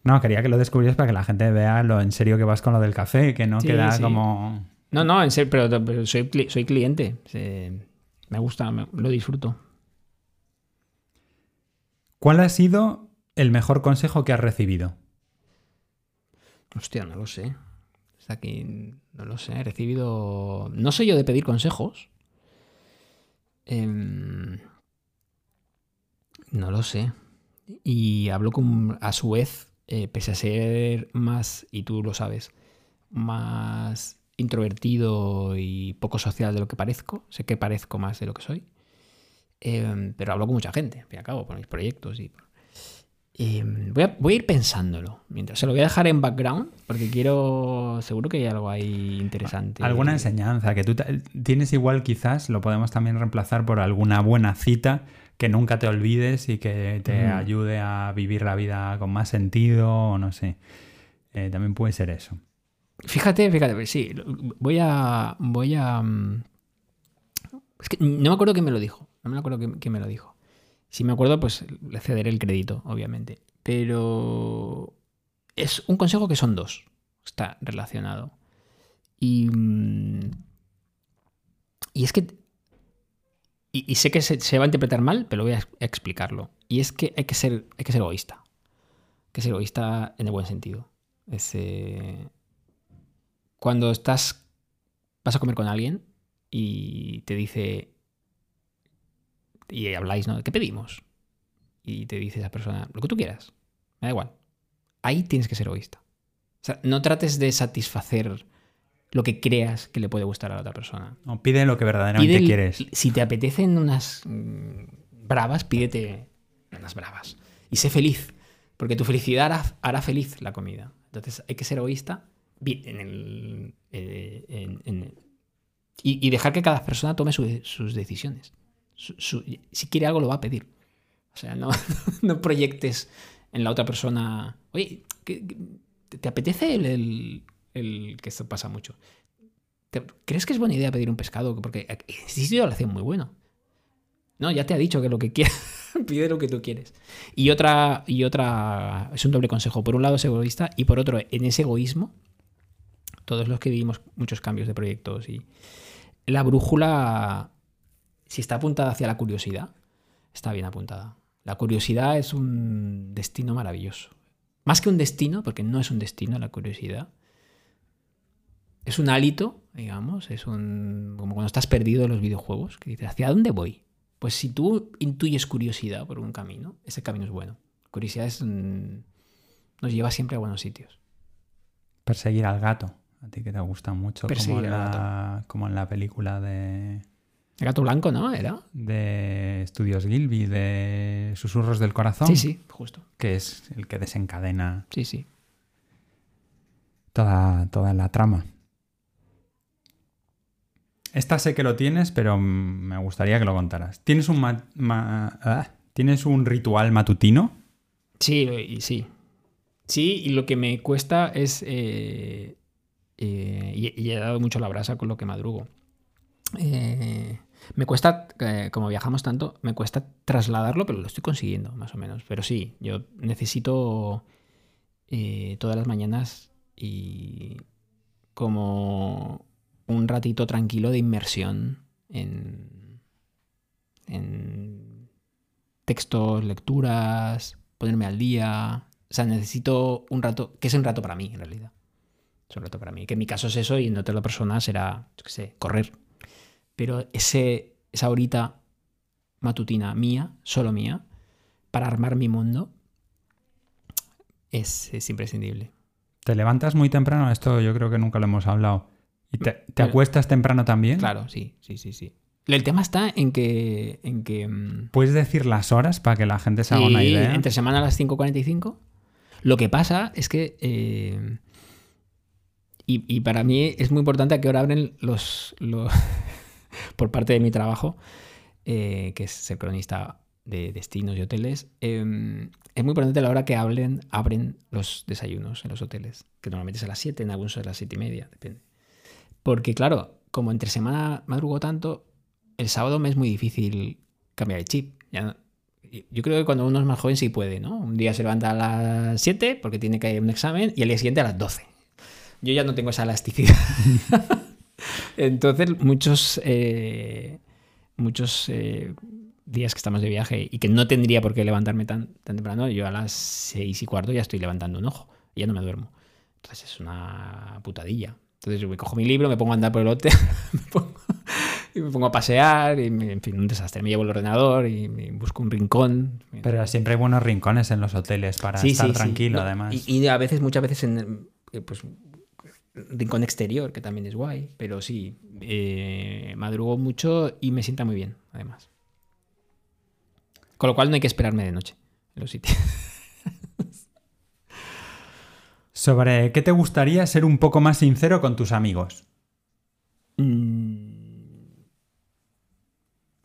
No, quería que lo descubrieras para que la gente vea lo en serio que vas con lo del café, que no queda como... No, no, en serio, pero, soy, soy, cliente. me gusta, lo disfruto. ¿Cuál ha sido el mejor consejo que has recibido? Hostia, no lo sé. Aquí, no lo sé. He recibido. No soy yo de pedir consejos. Em, no lo sé. Y hablo con, a su vez eh, pese a ser más, y tú lo sabes, más introvertido y poco social de lo que parezco, sé que parezco más de lo que soy, em, pero hablo con mucha gente, al fin y al cabo, por mis proyectos y... Em, voy, a, ir pensándolo. Mientras se lo voy a dejar en background porque quiero. Seguro que hay algo ahí interesante. Alguna enseñanza que tú tienes igual, quizás lo podemos también reemplazar por alguna buena cita que nunca te olvides y que te ayude a vivir la vida con más sentido, o no sé. Eh, también puede ser eso. Fíjate, fíjate, sí, voy a. Voy a. Mm, es que no me acuerdo quién me lo dijo. No me acuerdo quién, me lo dijo. Si me acuerdo, pues le cederé el crédito, obviamente. Pero. Es un consejo que son dos. Está relacionado. Y. Mm, es que y, sé que se, va a interpretar mal, pero voy a explicarlo. Y es que hay que ser, hay que ser egoísta. Hay que ser egoísta en el buen sentido. cuando estás. vas a comer con alguien y te dice. Y habláis, ¿no? ¿Qué pedimos? Y te dice esa persona, lo que tú quieras. Me da igual. Ahí tienes que ser egoísta. O sea, no trates de satisfacer lo que creas que le puede gustar a la otra persona. No, pide lo que verdaderamente quieres. Si te apetecen unas mm, bravas, pídete unas bravas. Y sé feliz, porque tu felicidad hará, feliz la comida. Entonces hay que ser egoísta en el, eh, y, dejar que cada persona tome sus decisiones. Si quiere algo, lo va a pedir. O sea, no, no proyectes en la otra persona, oye, ¿te, apetece el que esto pasa mucho. ¿Crees que es buena idea pedir un pescado? Porque existe una relación muy buena. No, ya te ha dicho que lo que quiere. Pide lo que tú quieres. Y otra, y otra, es un doble consejo. Por un lado es egoísta y por otro, en ese egoísmo, todos los que vivimos muchos cambios de proyectos y la brújula, si está apuntada hacia la curiosidad, está bien apuntada. La curiosidad es un destino maravilloso. Más que un destino, porque no es un destino la curiosidad. Es un hálito, digamos, es un. como cuando estás perdido en los videojuegos, que dices, ¿hacia dónde voy? Pues si tú intuyes curiosidad por un camino, ese camino es bueno. Curiosidad es, nos lleva siempre a buenos sitios. Perseguir al gato, a ti que te gusta mucho, como, la, como en la película de... El gato blanco, ¿no? Era. De Estudios Gilby, de Susurros del Corazón. Sí, sí, justo. Que es el que desencadena. Sí, sí. Toda, toda la trama. Esta sé que lo tienes, pero me gustaría que lo contaras. ¿Tienes un, ah, ¿tienes un ritual matutino? Sí, sí. Sí, y lo que me cuesta es. Eh, eh, y, he dado mucho la brasa con lo que madrugo. Eh, me cuesta, como viajamos tanto, me cuesta trasladarlo, pero lo estoy consiguiendo, más o menos. Pero sí, yo necesito todas las mañanas y como un ratito tranquilo de inmersión en, en textos, lecturas, ponerme al día. O sea, necesito un rato, que es un rato para mí, en realidad. Es un rato para mí. Que en mi caso es eso y en otra persona será, yo qué sé, correr. Pero ese, esa horita matutina mía, solo mía, para armar mi mundo, es, es imprescindible. ¿Te levantas muy temprano? Esto yo creo que nunca lo hemos hablado. ¿Y te, acuestas temprano también? Claro, sí, sí, sí, sí. El tema está en que, en que... Mm, ¿Puedes decir las horas para que la gente se haga una idea? Entre semana a las 5.45. Lo que pasa es que... Eh, y, para mí es muy importante a qué hora abren los... por parte de mi trabajo, eh, que es ser cronista de destinos y hoteles, em, es muy importante la hora que hablen, abren los desayunos en los hoteles, que normalmente es a las 7, en algunos a las 7 y media, depende. Porque claro, como entre semana madrugo tanto, el sábado me es muy difícil cambiar el chip. yo creo que cuando uno es más joven sí puede, ¿no? Un día se levanta a las 7 porque tiene que ir a un examen y al día siguiente a las 12. Yo ya no tengo esa elasticidad. Entonces, muchos, eh, muchos eh, días que estamos de viaje y que no tendría por qué levantarme tan, tan temprano, yo a las 6 y cuarto ya estoy levantando un ojo y ya no me duermo. Entonces es una putadilla. Entonces yo me cojo mi libro, me pongo a andar por el hotel, me pongo, y me pongo a pasear, y en fin, un desastre. Me llevo el ordenador y me busco un rincón. Pero siempre hay buenos rincones en los hoteles para estar tranquilo, además. Y, a veces, muchas veces, en eh, pues, rincón exterior, que también es guay. Pero sí, eh, madrugo mucho y me sienta muy bien, además. Con lo cual no hay que esperarme de noche en los sitios. sobre qué te gustaría ser un poco más sincero con tus amigos. Mm.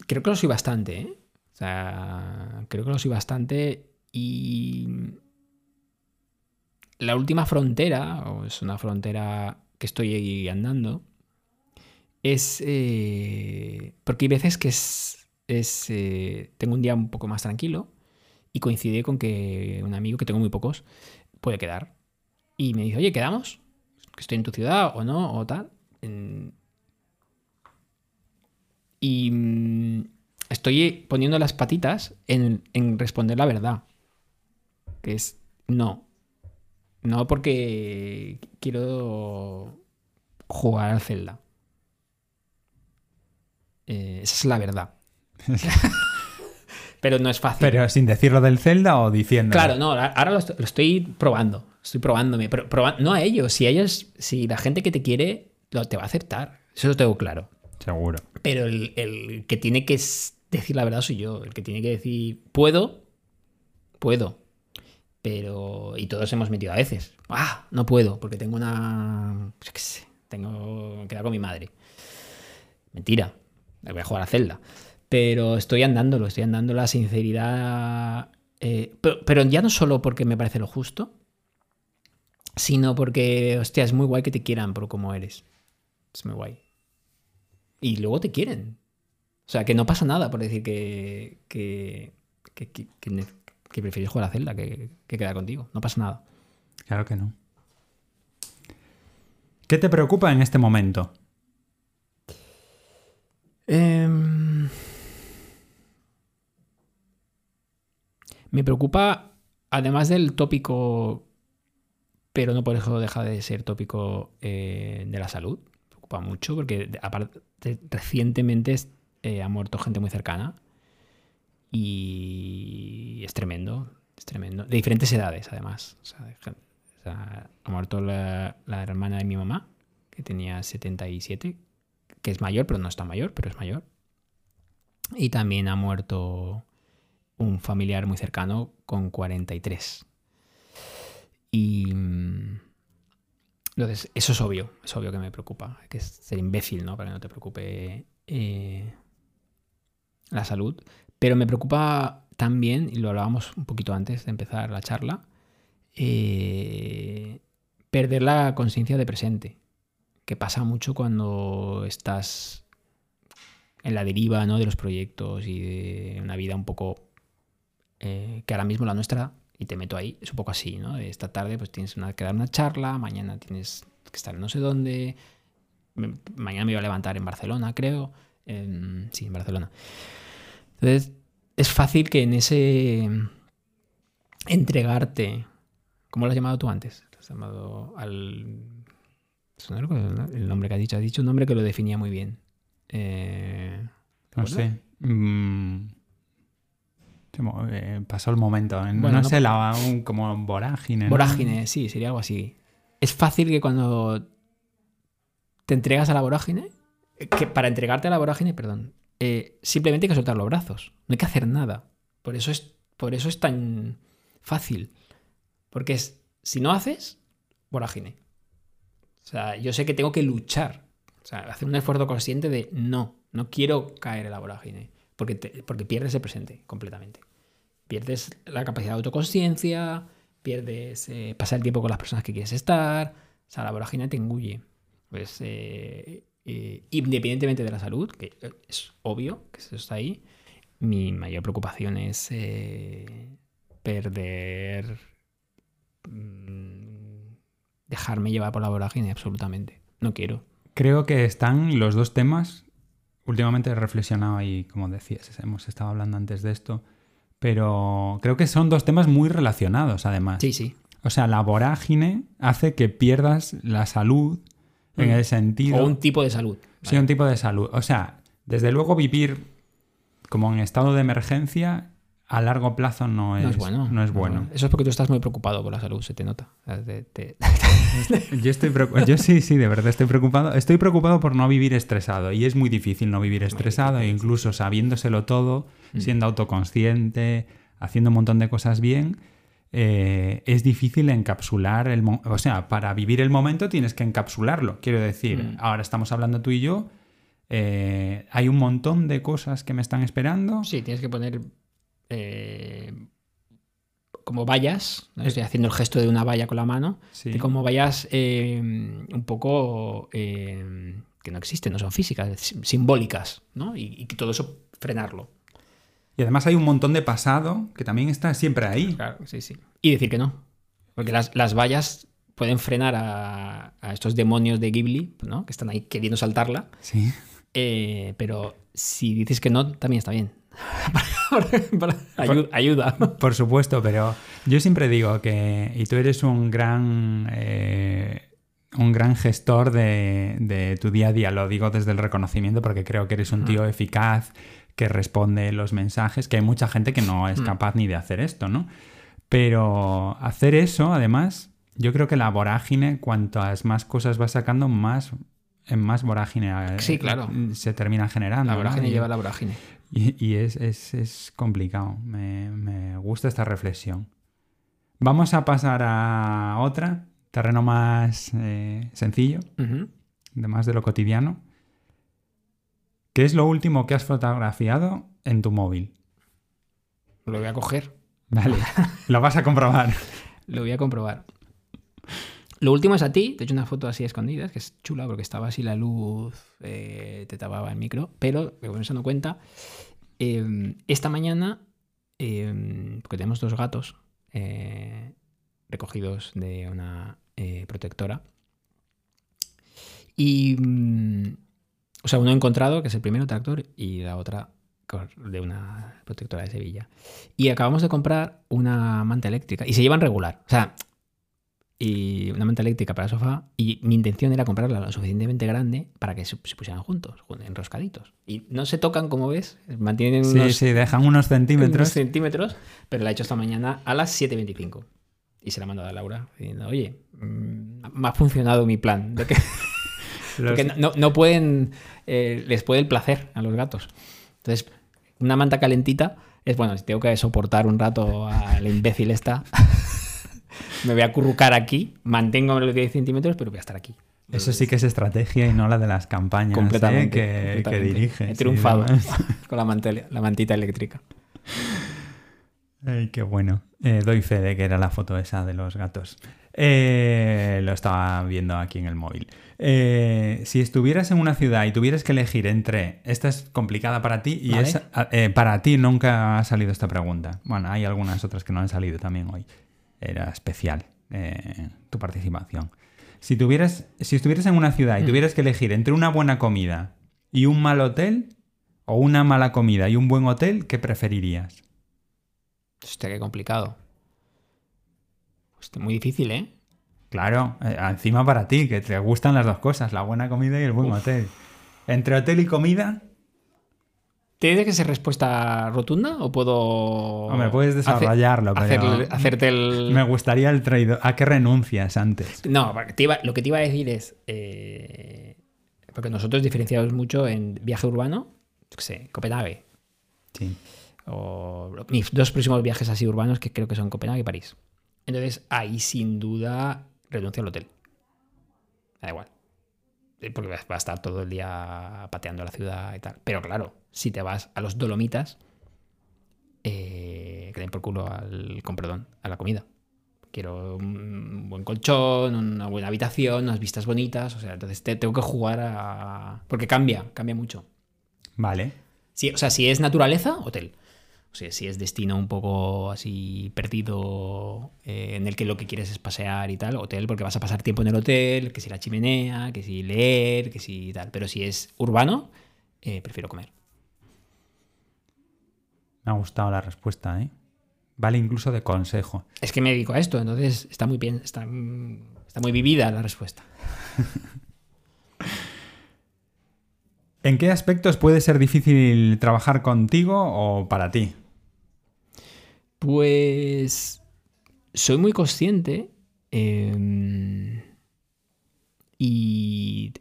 Creo que lo soy bastante, ¿eh? O sea, creo que lo soy bastante y la última frontera, o es una frontera que estoy andando, es... Eh, porque hay veces que es... Eh, tengo un día un poco más tranquilo y coincide con que un amigo, que tengo muy pocos, puede quedar y me dice, oye, ¿quedamos? Que estoy en tu ciudad o no, o tal. Y mm, estoy poniendo las patitas en, responder la verdad. Que es no. No porque quiero jugar al Zelda. Eh, esa es la verdad. Pero no es fácil. ¿Pero sin decirlo del Zelda o diciendo? Claro, no, ahora lo estoy probando. Estoy probándome, pero no a ellos. Si ellos, si la gente que te quiere, lo, te va a aceptar. Eso lo tengo claro. Seguro. Pero el, que tiene que decir la verdad soy yo. El que tiene que decir, puedo, puedo. Pero. Y todos hemos metido a veces. Ah, no puedo, porque tengo una. Yo qué sé. Tengo que dar con mi madre. Mentira. Voy a jugar a Zelda. Pero estoy andándolo, estoy andando la sinceridad. Eh, pero ya no solo porque me parece lo justo, sino porque, hostia, es muy guay que te quieran por cómo eres. Es muy guay. Y luego te quieren. O sea, que no pasa nada por decir que, que, que, que, que, prefieres jugar a Zelda que, que quedar contigo. No pasa nada. Claro que no. ¿Qué te preocupa en este momento? Em, me preocupa, además del tópico, pero no por eso deja de ser tópico eh, de la salud. Me preocupa mucho porque aparte recientemente eh, ha muerto gente muy cercana y es tremendo, es tremendo. De diferentes edades, además. Ha muerto la, la hermana de mi mamá, que tenía 77, que es mayor, pero no está mayor, pero es mayor. Y también ha muerto un familiar muy cercano con 43. Y. mm, Entonces, eso es obvio, es obvio que me preocupa. Hay que ser imbécil, ¿no? Para que no te preocupe eh, la salud. Pero me preocupa también, y lo hablábamos un poquito antes de empezar la charla, eh, perder la conciencia de presente, que pasa mucho cuando estás en la deriva ¿no? de los proyectos y de una vida un poco eh, que ahora mismo la nuestra, y te meto ahí, es un poco así, ¿no? Esta tarde pues tienes una, que dar una charla, mañana tienes que estar en no sé dónde, mañana me voy a levantar en Barcelona, creo. Em, sí, en Barcelona. Entonces, es fácil que en ese entregarte, ¿cómo lo has llamado tú antes? Lo has llamado al... El nombre que has dicho, has dicho un nombre que lo definía muy bien. Eh, ¿te No sé. Mm, eh, pasó el momento. No, Bueno, no- sé, la, un, como vorágine. ¿no? Vorágine, sí, sería algo así. Es fácil que cuando te entregas a la vorágine, eh, que para entregarte a la vorágine, perdón, eh, simplemente hay que soltar los brazos. No hay que hacer nada. Por eso es, por eso es tan fácil. Porque si no haces, vorágine. O sea, yo sé que tengo que luchar. O sea, hacer un esfuerzo consciente de no, no quiero caer en la vorágine. Porque, porque pierdes el presente completamente. Pierdes la capacidad de autoconsciencia, pierdes eh, pasar el tiempo con las personas que quieres estar. O sea, la vorágine te engulle. Pues, eh, eh, independientemente de la salud, que eh, es obvio que eso está ahí, mi mayor preocupación es eh, perder. mm, dejarme llevar por la vorágine, absolutamente. No quiero. Creo que están los dos temas. Últimamente he reflexionado y, como decías, hemos estado hablando antes de esto. Pero creo que son dos temas muy relacionados, además. Sí, sí. O sea, la vorágine hace que pierdas la salud en Mm. el sentido. O un tipo de salud. Sí, un tipo de salud. O sea, desde luego vivir como en estado de emergencia a largo plazo no es, no es bueno. no es bueno. Eso es porque tú estás muy preocupado por la salud, se te nota. Te- te- Yo estoy preocu- yo sí, sí, de verdad estoy preocupado. Estoy preocupado por no vivir estresado y es muy difícil no vivir estresado, e incluso sabiéndoselo todo, Mm. siendo autoconsciente, haciendo un montón de cosas bien. Eh, es difícil encapsular el o sea para vivir el momento tienes que encapsularlo quiero decir Mm. ahora estamos hablando tú y yo eh, hay un montón de cosas que me están esperando Sí, tienes que poner eh, como vallas. ¿no? Estoy haciendo el gesto de una valla con la mano. Sí. De como vallas eh, un poco eh, que no existen, no son físicas, simbólicas, ¿no? Y, todo eso frenarlo. Y además hay un montón de pasado que también está siempre ahí Claro, sí, sí. Y decir que no. Porque las, las vallas pueden frenar a, a estos demonios de Ghibli, ¿no? Que están ahí queriendo saltarla. sí Eh, pero si dices que no, también está bien. Ayuda. Por supuesto, pero yo siempre digo que, y tú eres un gran, eh, un gran gestor de, de tu día a día, lo digo desde el reconocimiento porque creo que eres un tío eficaz, que responde los mensajes, que hay mucha gente que no es Mm. capaz ni de hacer esto, ¿no? Pero hacer eso, además, yo creo que la vorágine, cuantas más cosas vas sacando, más en más vorágine eh, Sí, claro. se termina generando. La vorágine lleva la vorágine. y, y es, es- es complicado. Me, me gusta esta reflexión. Vamos a pasar a otra, terreno más eh, sencillo, de más de lo cotidiano. ¿Qué es lo último que has fotografiado en tu móvil? Lo voy a coger. Vale, lo vas a comprobar. Lo voy a comprobar. Lo último es a ti. Te he hecho una foto así escondida, que es chula porque estaba así la luz, eh, te tapaba el micro. Pero, como eso no cuenta, eh, esta mañana eh, porque tenemos dos gatos eh, recogidos de una eh, protectora. Y, mm, o sea, uno encontrado, que es el primero tractor, y la otra de una protectora de Sevilla. Y acabamos de comprar una manta eléctrica, y se llevan regular. O sea, y una manta eléctrica para el sofá, y mi intención era comprarla lo suficientemente grande para que se, pusieran juntos, jun- enroscaditos. Y no se tocan, como ves, mantienen Sí, unos, sí, dejan unos centímetros. unos centímetros, pero la he hecho esta mañana a las 7.25. Y se la he mandado a Laura diciendo, oye, mm, me ha funcionado mi plan. De que, Los- porque no, no- pueden, eh, les puede el placer a los gatos. Entonces, una manta calentita es, bueno, si tengo que soportar un rato al imbécil esta, me voy a acurrucar aquí, mantengo los 10 centímetros, pero voy a estar aquí. Eso sí que es estrategia y no la de las campañas ¿eh? completamente. que, que completamente. dirige. He triunfado con la, mantele- la mantita eléctrica. Ay, qué bueno. Eh, doy fe de que era la foto esa de los gatos. Eh, lo estaba viendo aquí en el móvil. Eh, si estuvieras en una ciudad y tuvieras que elegir entre. Esta es complicada para ti y Vale. es, eh, para ti nunca ha salido esta pregunta. Bueno, hay algunas otras que no han salido también hoy. Era especial tu participación. Si, tuvieras, si estuvieras en una ciudad y Mm. tuvieras que elegir entre una buena comida y un mal hotel, o una mala comida y un buen hotel, ¿qué preferirías? Hostia, qué complicado. Hostia, muy difícil, ¿eh? Claro, eh, encima para ti, que te gustan las dos cosas, la buena comida y el buen hotel. Entre hotel y comida, ¿Tiene que ser respuesta rotunda o puedo. hombre, puedes desarrollarlo, hacer- pero hacerte el. me gustaría el traidor. ¿A qué renuncias antes? No, porque te iba- lo que te iba a decir es. eh, porque nosotros diferenciamos mucho en viaje urbano, yo qué sé, Copenhague. Sí. O mis dos próximos viajes así urbanos que creo que son Copenhague y París. Entonces, ahí sin duda renuncio al hotel. Da igual. Eh, Porque vas- va a estar todo el día pateando la ciudad y tal. Pero claro, si te vas a los Dolomitas, eh, que den por culo al, con perdón, a la comida. Quiero un buen colchón, una buena habitación, unas vistas bonitas. O sea, entonces te- tengo que jugar a. Porque cambia, cambia mucho. Vale. Sí, o sea, si es naturaleza, hotel. O sea, si es destino un poco así perdido, eh, en el que lo que quieres es pasear y tal, hotel, porque vas a pasar tiempo en el hotel, que si la chimenea, que si leer, que si tal. Pero si es urbano, eh, prefiero comer. Me ha gustado la respuesta, ¿eh? Vale incluso de consejo. Es que me dedico a esto, entonces está muy bien, está, está muy vivida la respuesta. ¿En qué aspectos puede ser difícil trabajar contigo o para ti? Pues soy muy consciente eh, y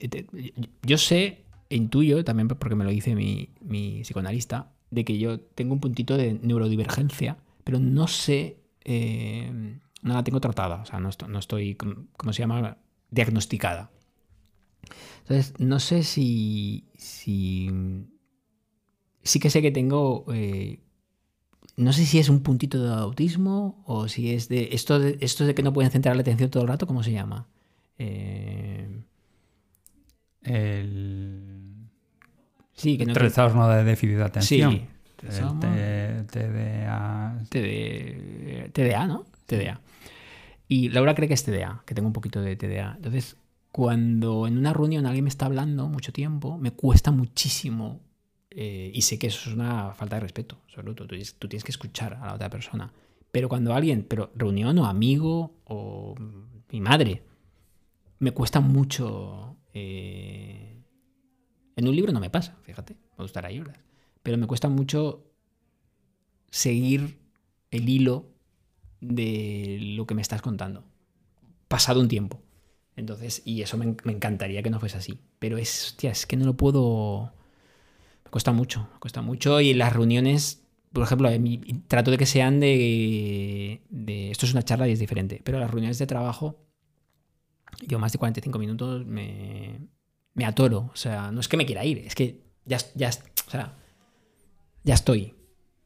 yo sé, intuyo también porque me lo dice mi, mi psicoanalista, de que yo tengo un puntito de neurodivergencia, pero no sé, eh, no la tengo tratada, o sea, no estoy, no estoy ¿cómo cómo se llama? Diagnosticada. Entonces, no sé si, si sí que sé que tengo eh, no sé si es un puntito de autismo o si es de esto de, esto de que no pueden centrar la atención todo el rato, ¿cómo se llama? Eh, El sí, que no trastorno de déficit de atención. Sí. El TDA. TD TDA, ¿no? TDA. Y Laura cree que es TDA, que tengo un poquito de TDA. Entonces, cuando en una reunión alguien me está hablando mucho tiempo, me cuesta muchísimo. Eh, y sé que eso es una falta de respeto, absoluto. Tú, tú tienes que escuchar a la otra persona. Pero cuando alguien, pero reunión o amigo o mi madre, me cuesta mucho. eh, en un libro no me pasa, fíjate, puedo estar ahí. Pero me cuesta mucho seguir el hilo de lo que me estás contando. Pasado un tiempo. Entonces, y eso me encantaría que no fuese así. Pero es, hostia, es que no lo puedo. Me cuesta mucho, me cuesta mucho. Y las reuniones, por ejemplo, trato de que sean de, de. Esto es una charla y es diferente. Pero las reuniones de trabajo, yo más de 45 minutos me, me atoro. O sea, no es que me quiera ir, es que ya, ya, o sea, ya estoy.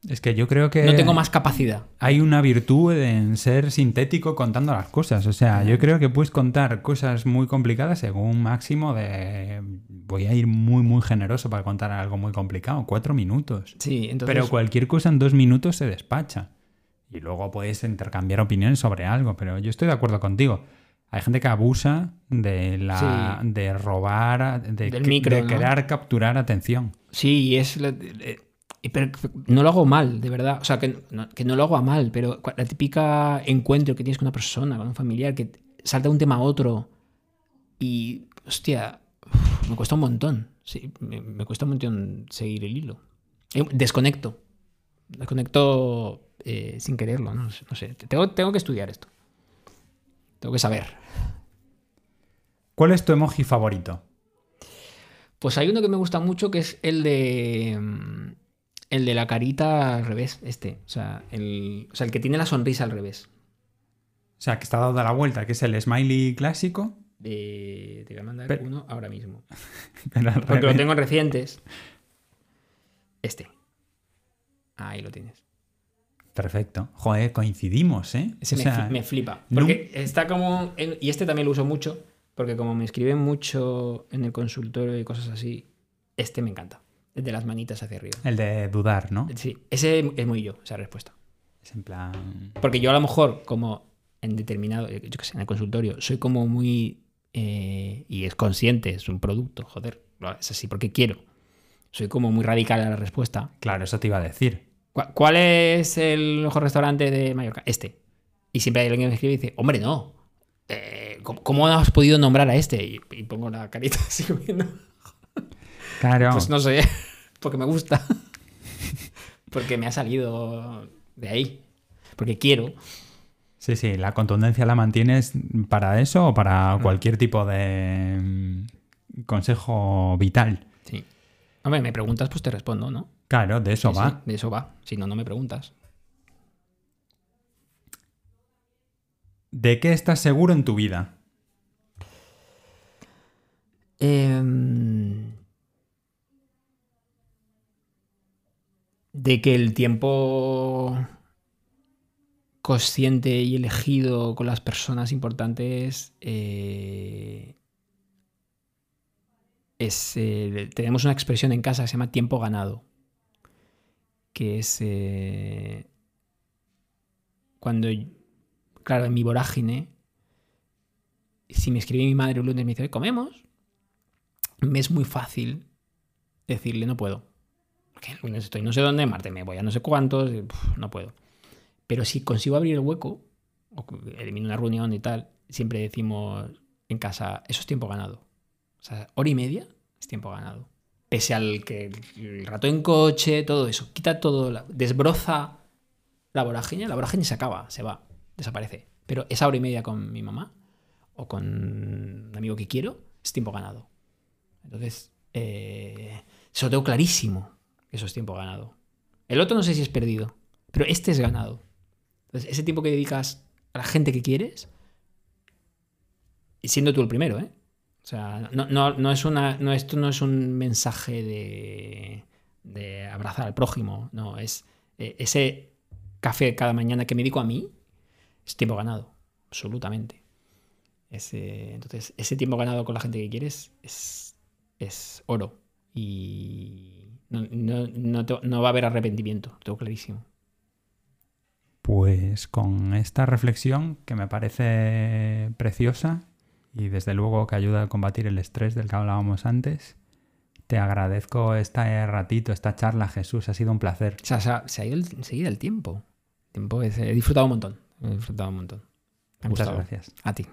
Es que yo creo que. No tengo más capacidad. Hay una virtud en ser sintético contando las cosas. O sea, yo creo que puedes contar cosas muy complicadas según un máximo de. Voy a ir muy, muy generoso para contar algo muy complicado. Cuatro minutos. Sí, entonces. Pero cualquier cosa en dos minutos se despacha. Y luego puedes intercambiar opiniones sobre algo. Pero yo estoy de acuerdo contigo. Hay gente que abusa de la Sí. de robar, de, Del micro, de ¿no? querer capturar atención. Sí, y es. Pero no lo hago mal, de verdad. O sea, que no, que no lo hago a mal, pero la típica encuentro que tienes con una persona, con un familiar, que salta de un tema a otro y. Hostia, me cuesta un montón. Sí, me, me cuesta un montón seguir el hilo. Eh, Desconecto. Desconecto eh, sin quererlo, ¿no? No sé. Tengo, tengo que estudiar esto. Tengo que saber. ¿Cuál es tu emoji favorito? Pues hay uno que me gusta mucho que es el de. El de la carita al revés, este. O sea, el, o sea, el que tiene la sonrisa al revés. O sea, que está dado la vuelta, que es el smiley clásico. De, te voy a mandar Pero- uno ahora mismo. pero Porque lo tengo en recientes. Este. Ahí lo tienes. Perfecto. Joder, coincidimos, ¿eh? Ese O me, flipa. no- Porque está como. en- y este también lo uso mucho. Porque como me escriben mucho en el consultorio y cosas así, este me encanta. De las manitas hacia arriba. El de dudar, ¿no? Sí, ese es muy yo, esa respuesta. Es en plan. Porque yo a lo mejor, como en determinado, yo qué sé, en el consultorio, soy como muy. eh, y es consciente, es un producto, joder, es así porque quiero. Soy como muy radical a la respuesta. Claro, eso te iba a decir. ¿Cu- ¿Cuál es el mejor restaurante de Mallorca? Este. Y siempre hay alguien que me escribe y dice, hombre, no. Eh, ¿cómo, cómo has podido nombrar a este? Y, y pongo la carita así comiendo. Claro. Pues no sé, porque me gusta. porque me ha salido de ahí. Porque quiero. Sí, sí, la contundencia la mantienes para eso o para cualquier tipo de mm, consejo vital. Sí. Hombre, me preguntas, pues te respondo, ¿no? Claro, de eso Sí, va. sí, de eso va. Si no, no me preguntas. ¿De qué estás seguro en tu vida? Em, de que el tiempo consciente y elegido con las personas importantes eh, es eh, tenemos una expresión en casa que se llama tiempo ganado que es eh, cuando claro en mi vorágine si me escribe mi madre un lunes y me dice "Oye, comemos me es muy fácil decirle no puedo. Porque lunes estoy no sé dónde, martes me voy a no sé cuántos, no puedo. Pero si consigo abrir el hueco, o elimino una reunión y tal, siempre decimos en casa, eso es tiempo ganado. O sea, hora y media es tiempo ganado. Pese al que el rato en coche, todo eso, quita todo, desbroza la vorágine, la vorágine se acaba, se va, desaparece. Pero esa hora y media con mi mamá o con un amigo que quiero es tiempo ganado. Entonces, eh, eso lo tengo clarísimo, eso es tiempo ganado. El otro no sé si es perdido, pero este es ganado. Entonces, ese tiempo que dedicas a la gente que quieres, y siendo tú el primero, ¿eh? O sea, no, no, no es una, no, esto no es un mensaje de, de abrazar al prójimo, no, es eh, ese café cada mañana que me dedico a mí, es tiempo ganado, absolutamente. Ese, entonces, ese tiempo ganado con la gente que quieres es, es oro. Y no, no- no te- no va a haber arrepentimiento, tengo clarísimo. Pues con esta reflexión que me parece preciosa y desde luego que ayuda a combatir el estrés del que hablábamos antes, te agradezco este ratito, esta charla, Jesús. Ha sido un placer. O sea, se ha, se ha ido el- enseguida el tiempo. El tiempo es- he disfrutado un montón. He disfrutado un montón. Muchas gustado. gracias. A ti.